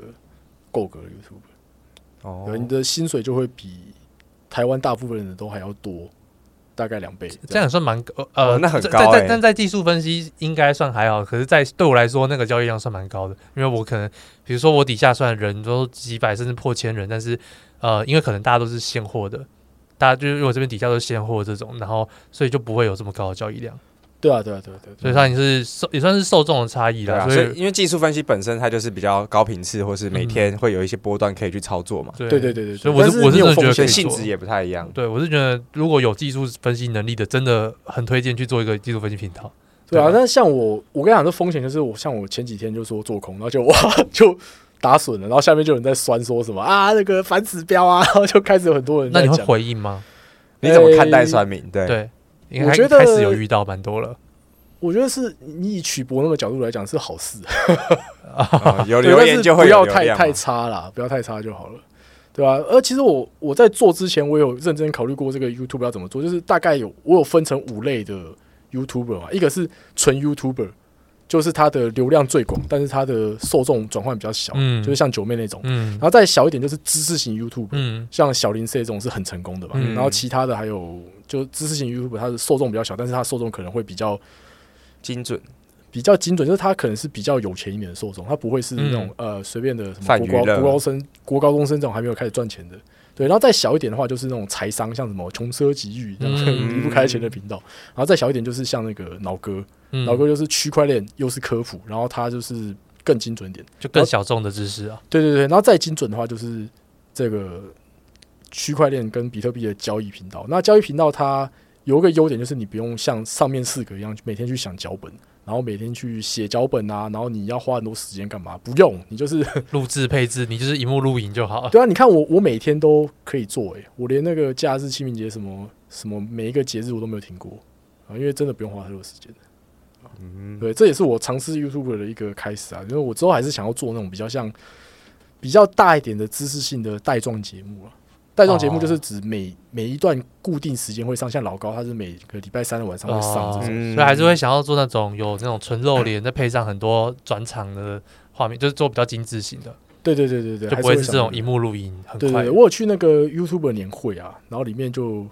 够格的 YouTuber。哦，你的薪水就会比。台湾大部分人都还要多，大概两倍，这样也算蛮高呃，哦、那很高、欸。但但在技术分析应该算还好，可是，在对我来说，那个交易量算蛮高的，因为我可能比如说我底下算人都几百甚至破千人，但是呃，因为可能大家都是现货的，大家就是因为我这边底下都是现货这种，然后所以就不会有这么高的交易量。对啊，对啊，对啊，对，所以它也是受也算是受众的差异啦。所以因为技术分析本身它就是比较高频次，或是每天会有一些波段可以去操作嘛。对对对对，所以我是我是觉得性质也不太一样。对，我是觉得如果有技术分析能力的，真的很推荐去做一个技术分析频道。对啊，但是像我，我跟你讲，这风险就是我像我前几天就说做空，然后就哇就打损了，然后下面就有人在酸说什么啊那个反指标啊，然后就开始有很多人。那你会回应吗？你怎么看待酸民？对对，我觉得开始有遇到蛮多了。我觉得是你以曲博那个角度来讲是好事，有留言就会不要太太差啦，不要太差就好了，对吧？而其实我我在做之前，我有认真考虑过这个 YouTube 要怎么做，就是大概有我有分成五类的 YouTuber 嘛，一个是纯 YouTuber，就是它的流量最广，但是它的受众转换比较小，嗯，就是像九妹那种，嗯，然后再小一点就是知识型 YouTuber，嗯，像小林 C 这种是很成功的吧，嗯，然后其他的还有就知识型 YouTuber，它的受众比较小，但是它受众可能会比较。精准，比较精准，就是它可能是比较有钱一点的受众，它不会是那种、嗯、呃随便的什么国高国高生、国高中生这种还没有开始赚钱的。对，然后再小一点的话，就是那种财商，像什么穷奢极欲、这样离、嗯、不开钱的频道。然后再小一点，就是像那个脑哥，脑、嗯、哥就是区块链又是科普，然后他就是更精准一点，就更小众的知识啊。对对对，然后再精准的话，就是这个区块链跟比特币的交易频道。那交易频道它。有一个优点就是你不用像上面四个一样每天去想脚本，然后每天去写脚本啊，然后你要花很多时间干嘛？不用，你就是 录制配置，你就是荧幕录影就好。对啊，你看我我每天都可以做诶、欸，我连那个假日清明节什么什么每一个节日我都没有停过啊，因为真的不用花太多时间。嗯，对，这也是我尝试 YouTube 的一个开始啊，因为我之后还是想要做那种比较像比较大一点的知识性的带状节目啊。带状节目就是指每每一段固定时间会上，像老高他是每个礼拜三的晚上会上，这种，所以还是会想要做那种有那种纯露脸，再配上很多转场的画面，就是做比较精致型的。对对对对对，就不会是这种荧幕录音。很快。我有去那个 YouTube 年会啊，然后里面就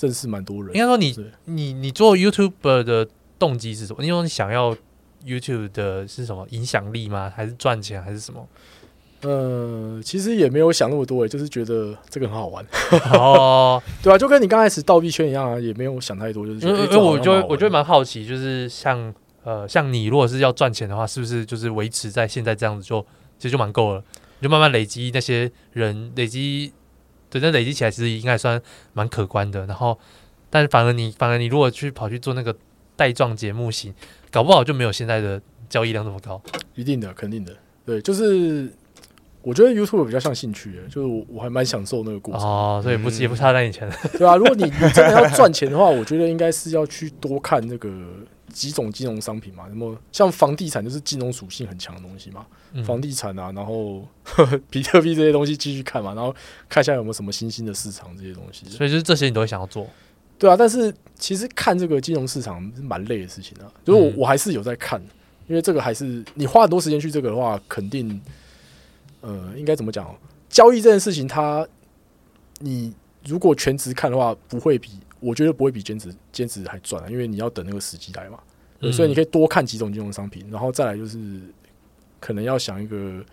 认识蛮多人。应该说你你你做 YouTuber 的动机是什么？因为你想要 YouTube 的是什么影响力吗？还是赚钱？还是什么？呃，其实也没有想那么多，诶，就是觉得这个很好玩。哦，对啊，就跟你刚开始倒币圈一样啊，也没有想太多，就是因为我就我就蛮好奇，就是像呃像你如果是要赚钱的话，是不是就是维持在现在这样子就其实就蛮够了，你就慢慢累积那些人累积，对，那累积起来其实应该算蛮可观的。然后，但是反而你反而你如果去跑去做那个带状节目型，搞不好就没有现在的交易量那么高，一定的，肯定的。对，就是我觉得 YouTube 比较像兴趣，就是我我还蛮享受那个过程。哦，所以不也不差在你钱，对啊，如果你你真的要赚钱的话，我觉得应该是要去多看那个几种金融商品嘛，什么像房地产就是金融属性很强的东西嘛，嗯、房地产啊，然后呵 呵比特币这些东西继续看嘛，然后看一下有没有什么新兴的市场这些东西，所以就是这些你都会想要做。对啊，但是其实看这个金融市场是蛮累的事情啊。就是我我还是有在看，因为这个还是你花很多时间去这个的话，肯定，呃，应该怎么讲？交易这件事情，它你如果全职看的话，不会比我觉得不会比兼职兼职还赚啊，因为你要等那个时机来嘛。所以你可以多看几种金融商品，然后再来就是可能要想一个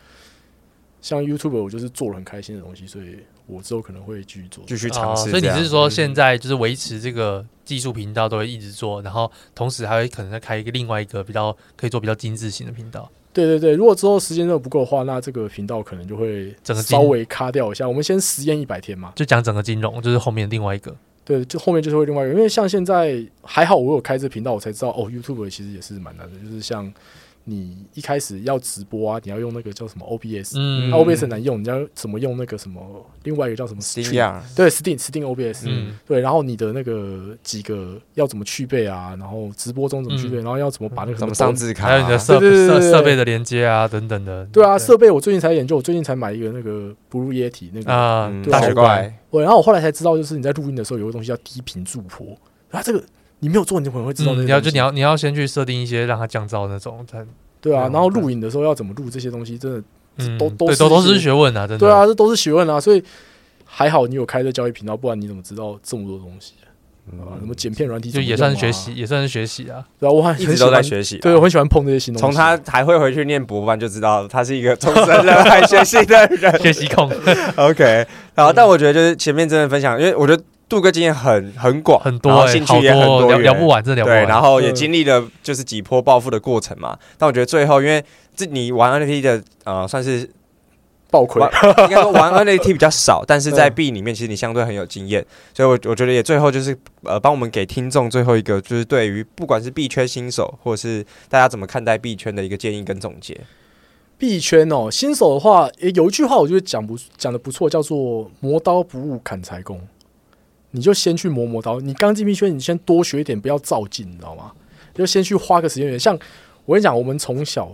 像 YouTube，我就是做了很开心的东西，所以。我之后可能会继续做，继续尝试、哦。所以你是说，现在就是维持这个技术频道都会一直做，然后同时还会可能再开一个另外一个比较可以做比较精致型的频道。对对对，如果之后时间真的不够的话，那这个频道可能就会整个稍微卡掉一下。我们先实验一百天嘛，就讲整个金融，就是后面另外一个。对，就后面就是会另外一个，因为像现在还好，我有开这频道，我才知道哦，YouTube 其实也是蛮难的，就是像。你一开始要直播啊，你要用那个叫什么 OBS，嗯，OBS 很难用，你要怎么用那个什么？另外一个叫什么？Stream，对，Stream Stream OBS，嗯，对，然后你的那个几个要怎么去备啊？然后直播中怎么去背？然后要怎么把那个什么上字卡？还有你的设设设备的连接啊，等等的。对啊，设备我最近才研究，我最近才买一个那个 Blue Yeti 那个啊，大雪怪。对，然后我后来才知道，就是你在录音的时候有个东西叫低频助波，啊，这个你没有做，你可能会知道。你要就你要你要先去设定一些让它降噪那种才。对啊，然后录影的时候要怎么录这些东西，真的都都都都是学问啊！真的，对啊，这都是学问啊！所以还好你有开这交易频道，不然你怎么知道这么多东西啊？什么剪片软体就也算是学习，也算是学习啊！对啊，我很一直都在学习，对我很喜欢碰这些新东西。从他还会回去念博班就知道他是一个终身热爱学习的人，学习控。OK，然后但我觉得就是前面真的分享，因为我觉得。杜哥经验很很广，很多、欸，兴趣也很多，聊聊不完，这聊不完。对，然后也经历了就是几波暴富的过程嘛。但我觉得最后，因为这你玩 NFT 的呃，算是爆亏，应该说玩 NFT 比较少，但是在 B 里面其实你相对很有经验。所以，我我觉得也最后就是呃，帮我们给听众最后一个，就是对于不管是币圈新手，或者是大家怎么看待币圈的一个建议跟总结。币圈哦，新手的话，诶，有一句话我觉得讲不讲的不错，叫做“磨刀不误砍柴工”。你就先去磨磨刀，你刚进币圈，你先多学一点，不要照进，你知道吗？就先去花个时间。像我跟你讲，我们从小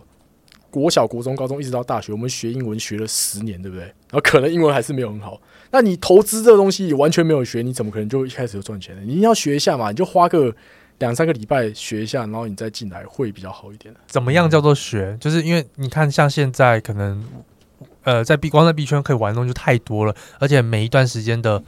国小、国中、高中一直到大学，我们学英文学了十年，对不对？然后可能英文还是没有很好。那你投资这个东西完全没有学，你怎么可能就一开始就赚钱呢？你一定要学一下嘛，你就花个两三个礼拜学一下，然后你再进来会比较好一点。怎么样叫做学？就是因为你看，像现在可能呃，在币光在币圈可以玩的东西就太多了，而且每一段时间的。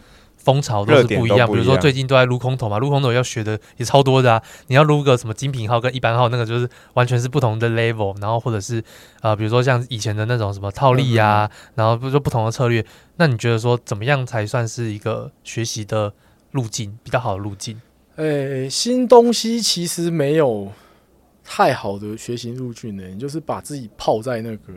风潮都是不一样，比如说最近都在撸空投嘛，撸空头要学的也超多的啊。你要撸个什么精品号跟一般号，那个就是完全是不同的 level。然后或者是啊、呃，比如说像以前的那种什么套利呀、啊，然后比如说不同的策略。那你觉得说怎么样才算是一个学习的路径比较好的路径？诶、欸，新东西其实没有太好的学习路径呢，你就是把自己泡在那个。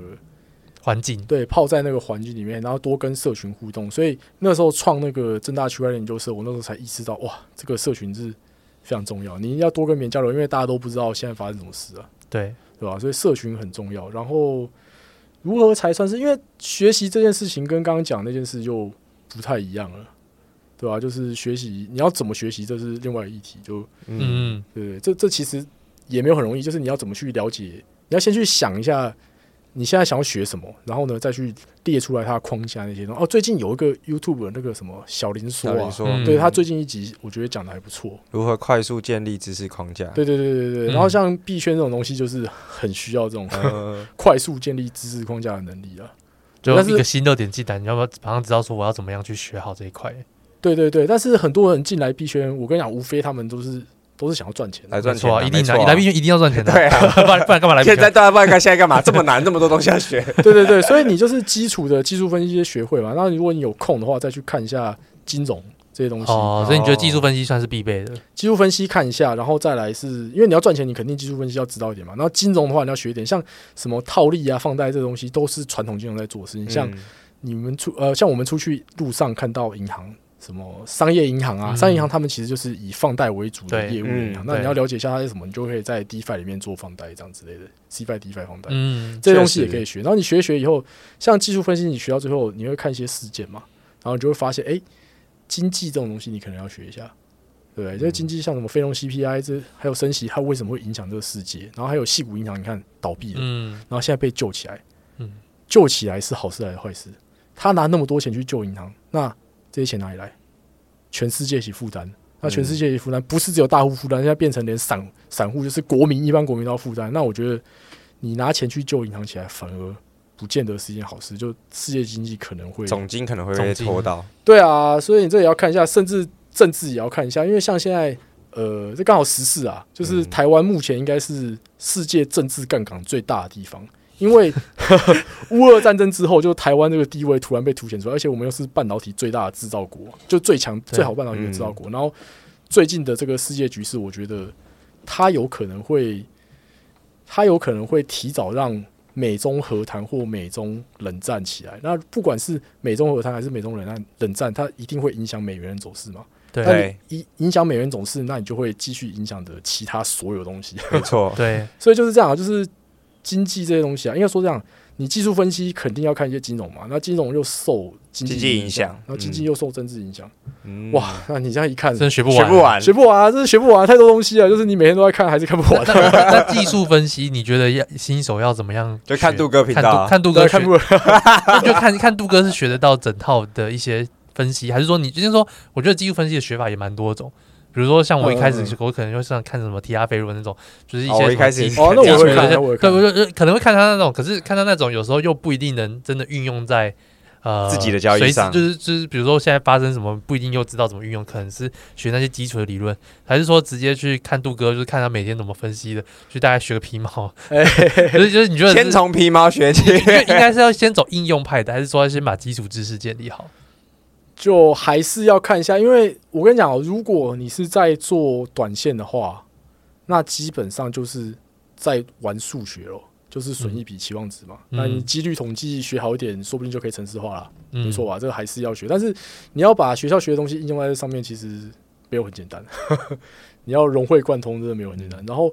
环境对，泡在那个环境里面，然后多跟社群互动。所以那时候创那个正大区块链研究社，我那时候才意识到，哇，这个社群是非常重要。你要多跟别人交流，因为大家都不知道现在发生什么事啊。对，对吧？所以社群很重要。然后如何才算是？因为学习这件事情跟刚刚讲那件事就不太一样了，对吧？就是学习你要怎么学习，这是另外一议题。就嗯，对，对，对，这这其实也没有很容易。就是你要怎么去了解，你要先去想一下。你现在想要学什么，然后呢，再去列出来它的框架那些东西。哦，最近有一个 YouTube 的那个什么小林说啊，对他最近一集我觉得讲的还不错。如何快速建立知识框架？对对对对对。嗯、然后像币圈这种东西，就是很需要这种、嗯、快速建立知识框架的能力啊。就一个新热点进来，你要不要马上知道说我要怎么样去学好这一块？对对对。但是很多人进来币圈，我跟你讲，无非他们都是。都是想要赚钱来赚钱，啊，一定来必须一定要赚钱的，对啊，不然不然干嘛来？现在大家不然干现在干嘛？这么难，这么多东西要学。对对对，所以你就是基础的技术分析学会嘛。那如果你有空的话，再去看一下金融这些东西。哦，所以你觉得技术分析算是必备的？技术分析看一下，然后再来是因为你要赚钱，你肯定技术分析要知道一点嘛。然后金融的话，你要学一点，像什么套利啊、放贷这东西，都是传统金融在做的事情。像你们出呃，像我们出去路上看到银行。什么商业银行啊，嗯、商业银行他们其实就是以放贷为主的业务银行。嗯、那你要了解一下它是什么，你就可以在 DeFi 里面做放贷这样之类的，CFI、DeFi 放贷，嗯，这些东西也可以学。然后你学一学以后，像技术分析，你学到最后，你会看一些事件嘛，然后你就会发现，哎、欸，经济这种东西你可能要学一下，对不对？这个经济像什么非农 CPI，这还有升息，它为什么会影响这个世界？然后还有细股银行，你看倒闭了，嗯，然后现在被救起来，嗯，救起来是好事还是坏事？他拿那么多钱去救银行，那这些钱哪里来？全世界一起负担。那全世界一起负担，不是只有大户负担，现在变成连散散户，就是国民一般国民都要负担。那我觉得你拿钱去救银行起来，反而不见得是一件好事。就世界经济可能会总经可能会被拖到。对啊，所以你这也要看一下，甚至政治也要看一下，因为像现在，呃，这刚好时事啊，就是台湾目前应该是世界政治杠杆最大的地方。因为乌俄战争之后，就台湾这个地位突然被凸显出来，而且我们又是半导体最大的制造国，就最强、最好半导体的制造国。然后最近的这个世界局势，我觉得它有可能会，它有可能会提早让美中和谈或美中冷战起来。那不管是美中和谈还是美中冷战，冷战它一定会影响美元的走势嘛？对，影影响美元走势，那你就会继续影响的其他所有东西。没错，对，所以就是这样，就是。经济这些东西啊，应该说这样，你技术分析肯定要看一些金融嘛，那金融又受经济影响，然后经济又受政治影响，嗯、哇，那你这样一看，真学不完，学不完，学不完啊，真是学不完，太多东西了，就是你每天都在看，还是看不完。那技术分析，你觉得要新手要怎么样？就看杜哥频道、啊，看杜哥，看不，就看看杜哥是学得到整套的一些分析，还是说你就是说，我觉得技术分析的学法也蛮多种。比如说，像我一开始，我可能就像看什么提阿斐罗那种，就是一些一开始哦，那我会看，对，我就可能会看他那种，可是看他那种，有时候又不一定能真的运用在呃自己的交易上，就是就是，比如说现在发生什么，不一定又知道怎么运用，可能是学那些基础的理论，还是说直接去看杜哥，就是看他每天怎么分析的，去大概学个皮毛，就是就是你觉得先从皮毛学起，应该是要先走应用派的，还是说要先把基础知识建立好？就还是要看一下，因为我跟你讲，如果你是在做短线的话，那基本上就是在玩数学咯，就是损一笔期望值嘛。嗯、那你几率统计学好一点，说不定就可以程式化了，嗯、没错吧？这个还是要学，但是你要把学校学的东西应用在这上面，其实没有很简单。你要融会贯通，真的没有很简单。然后。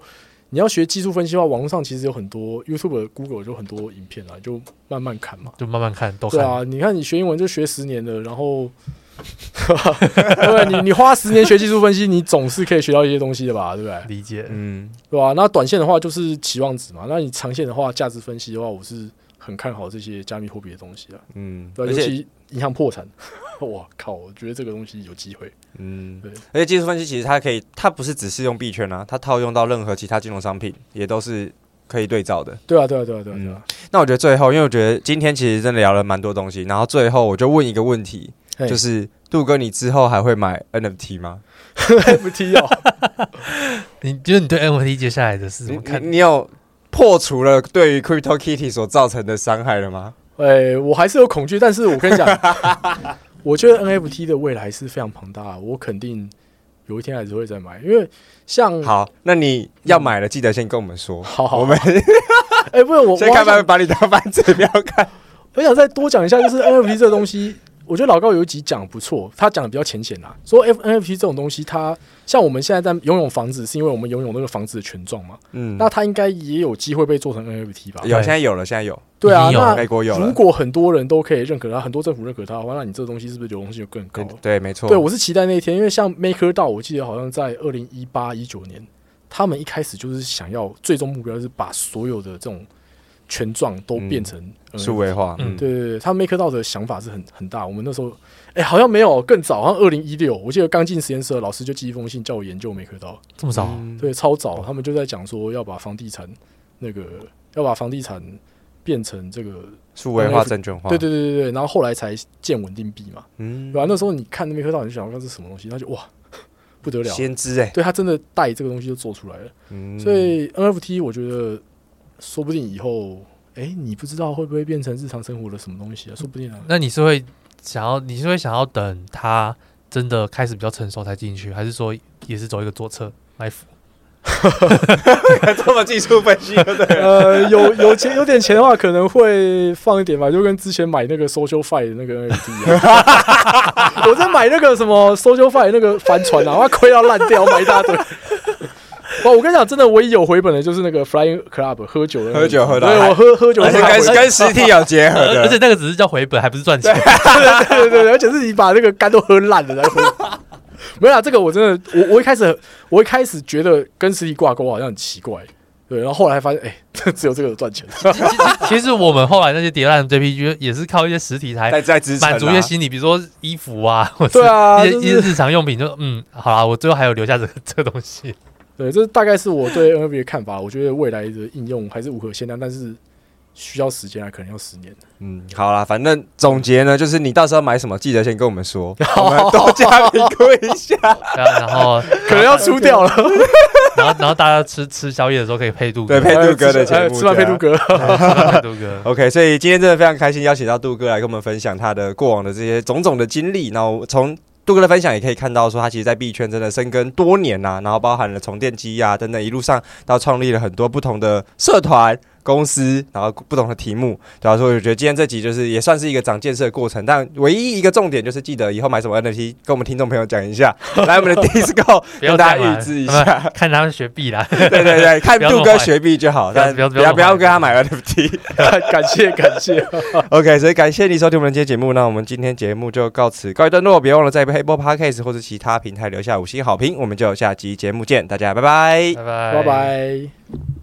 你要学技术分析的话，网络上其实有很多 YouTube、Google 就很多影片啊，就慢慢看嘛，就慢慢看，都看。对啊，你看你学英文就学十年了，然后，对，你你花十年学技术分析，你总是可以学到一些东西的吧？对不对？理解，嗯，对吧？那短线的话就是期望值嘛，那你长线的话，价值分析的话，我是很看好这些加密货币的东西啊。嗯，对，尤其银行破产。哇靠！我觉得这个东西有机会。嗯，对。而且技术分析其实它可以，它不是只适用币圈啊，它套用到任何其他金融商品也都是可以对照的。对啊，对啊，对啊，对啊。对啊、嗯。那我觉得最后，因为我觉得今天其实真的聊了蛮多东西，然后最后我就问一个问题，就是杜哥，你之后还会买 NFT 吗？NFT 哦。你觉得你对 NFT 接下来的是怎么看？你，你有破除了对于 Crypto Kitty 所造成的伤害了吗？哎、欸，我还是有恐惧，但是我跟你讲。我觉得 NFT 的未来是非常庞大，我肯定有一天还是会再买，因为像好，那你要买了，记得先跟我们说。好好，我们哎，不是我，先看，把你当反指标看。我想再多讲一下，就是 NFT 这个东西。我觉得老高有一集讲不错，他讲的比较浅显啦。说 NFT 这种东西，它像我们现在在拥有房子，是因为我们拥有那个房子的权状嘛。嗯，那它应该也有机会被做成 NFT 吧？有，现在有了，现在有。对啊，有那美国有。如果很多人都可以认可它，很多政府认可它的话，那你这个东西是不是流动性就更高？对，没错。对，我是期待那一天，因为像 MakerDAO，我记得好像在二零一八一九年，他们一开始就是想要最终目标是把所有的这种。权状都变成数位化，嗯，对对对，他 MakerDAO 的想法是很很大。我们那时候，哎、欸，好像没有更早，好像二零一六，我记得刚进实验室的老师就寄一封信叫我研究 MakerDAO，这么早？嗯、对，超早。他们就在讲说要把房地产那个要把房地产变成这个数位化证券化，对对对对对。然后后来才建稳定币嘛，嗯，对吧？那时候你看 MakerDAO，你就想说这是什么东西？他就哇不得了，先知哎、欸，对他真的带这个东西就做出来了。嗯，所以 NFT 我觉得。说不定以后，哎、欸，你不知道会不会变成日常生活的什么东西啊？说不定啊。那你是会想要，你是会想要等他真的开始比较成熟才进去，还是说也是走一个左侧来辅？这么技术分析对？呃，有有钱有点钱的话，可能会放一点吧，就跟之前买那个 Social Fight 的那个 NFT 一样。我在买那个什么 Social Fight 那个帆船啊，我亏到烂掉，买一大堆。哦，我跟你讲，真的唯一有回本的就是那个 Flying Club 喝酒的，喝酒喝到，对我喝喝酒，而且跟跟实体有结合的，而且那个只是叫回本，还不是赚钱。对对对对，而且是你把那个肝都喝烂了再回。没有啊，这个我真的，我我一开始我一开始觉得跟实体挂钩好像很奇怪，对，然后后来发现，哎、欸，只有这个赚钱。其实我们后来那些叠烂 JPG 也是靠一些实体才在支撑，满足一些心理，比如说衣服啊，或者对啊，一些一些日常用品就，就嗯，好啦，我最后还有留下这个这个东西。对，这大概是我对 NFT 的看法。我觉得未来的应用还是无可限量，但是。需要时间啊，可能要十年。嗯，好啦，反正总结呢，就是你到时候买什么，记得先跟我们说，我们多加评估一下。然后可能要出掉了，然后然后大家吃吃宵夜的时候可以配杜哥，对，配杜哥的节目，吃完配杜哥，配杜哥。OK，所以今天真的非常开心，邀请到杜哥来跟我们分享他的过往的这些种种的经历。然后从杜哥的分享也可以看到，说他其实，在币圈真的深耕多年呐、啊，然后包含了从电机呀等等，一路上到创立了很多不同的社团。公司，然后不同的题目，对吧？所以我觉得今天这集就是也算是一个长见识的过程，但唯一一个重点就是记得以后买什么 NFT，跟我们听众朋友讲一下，来我们的 Discord 跟大家预知一下，看他们学币啦，对 对对，看杜哥学币就好，但不要不要不要跟他买 NFT，感谢感谢，OK，所以感谢你收听我们的今天节目，那我们今天节目就告此告一段落，别忘了在 Apple Podcast 或者其他平台留下五星好评，我们就下集节目见，大家拜拜。拜拜。拜拜。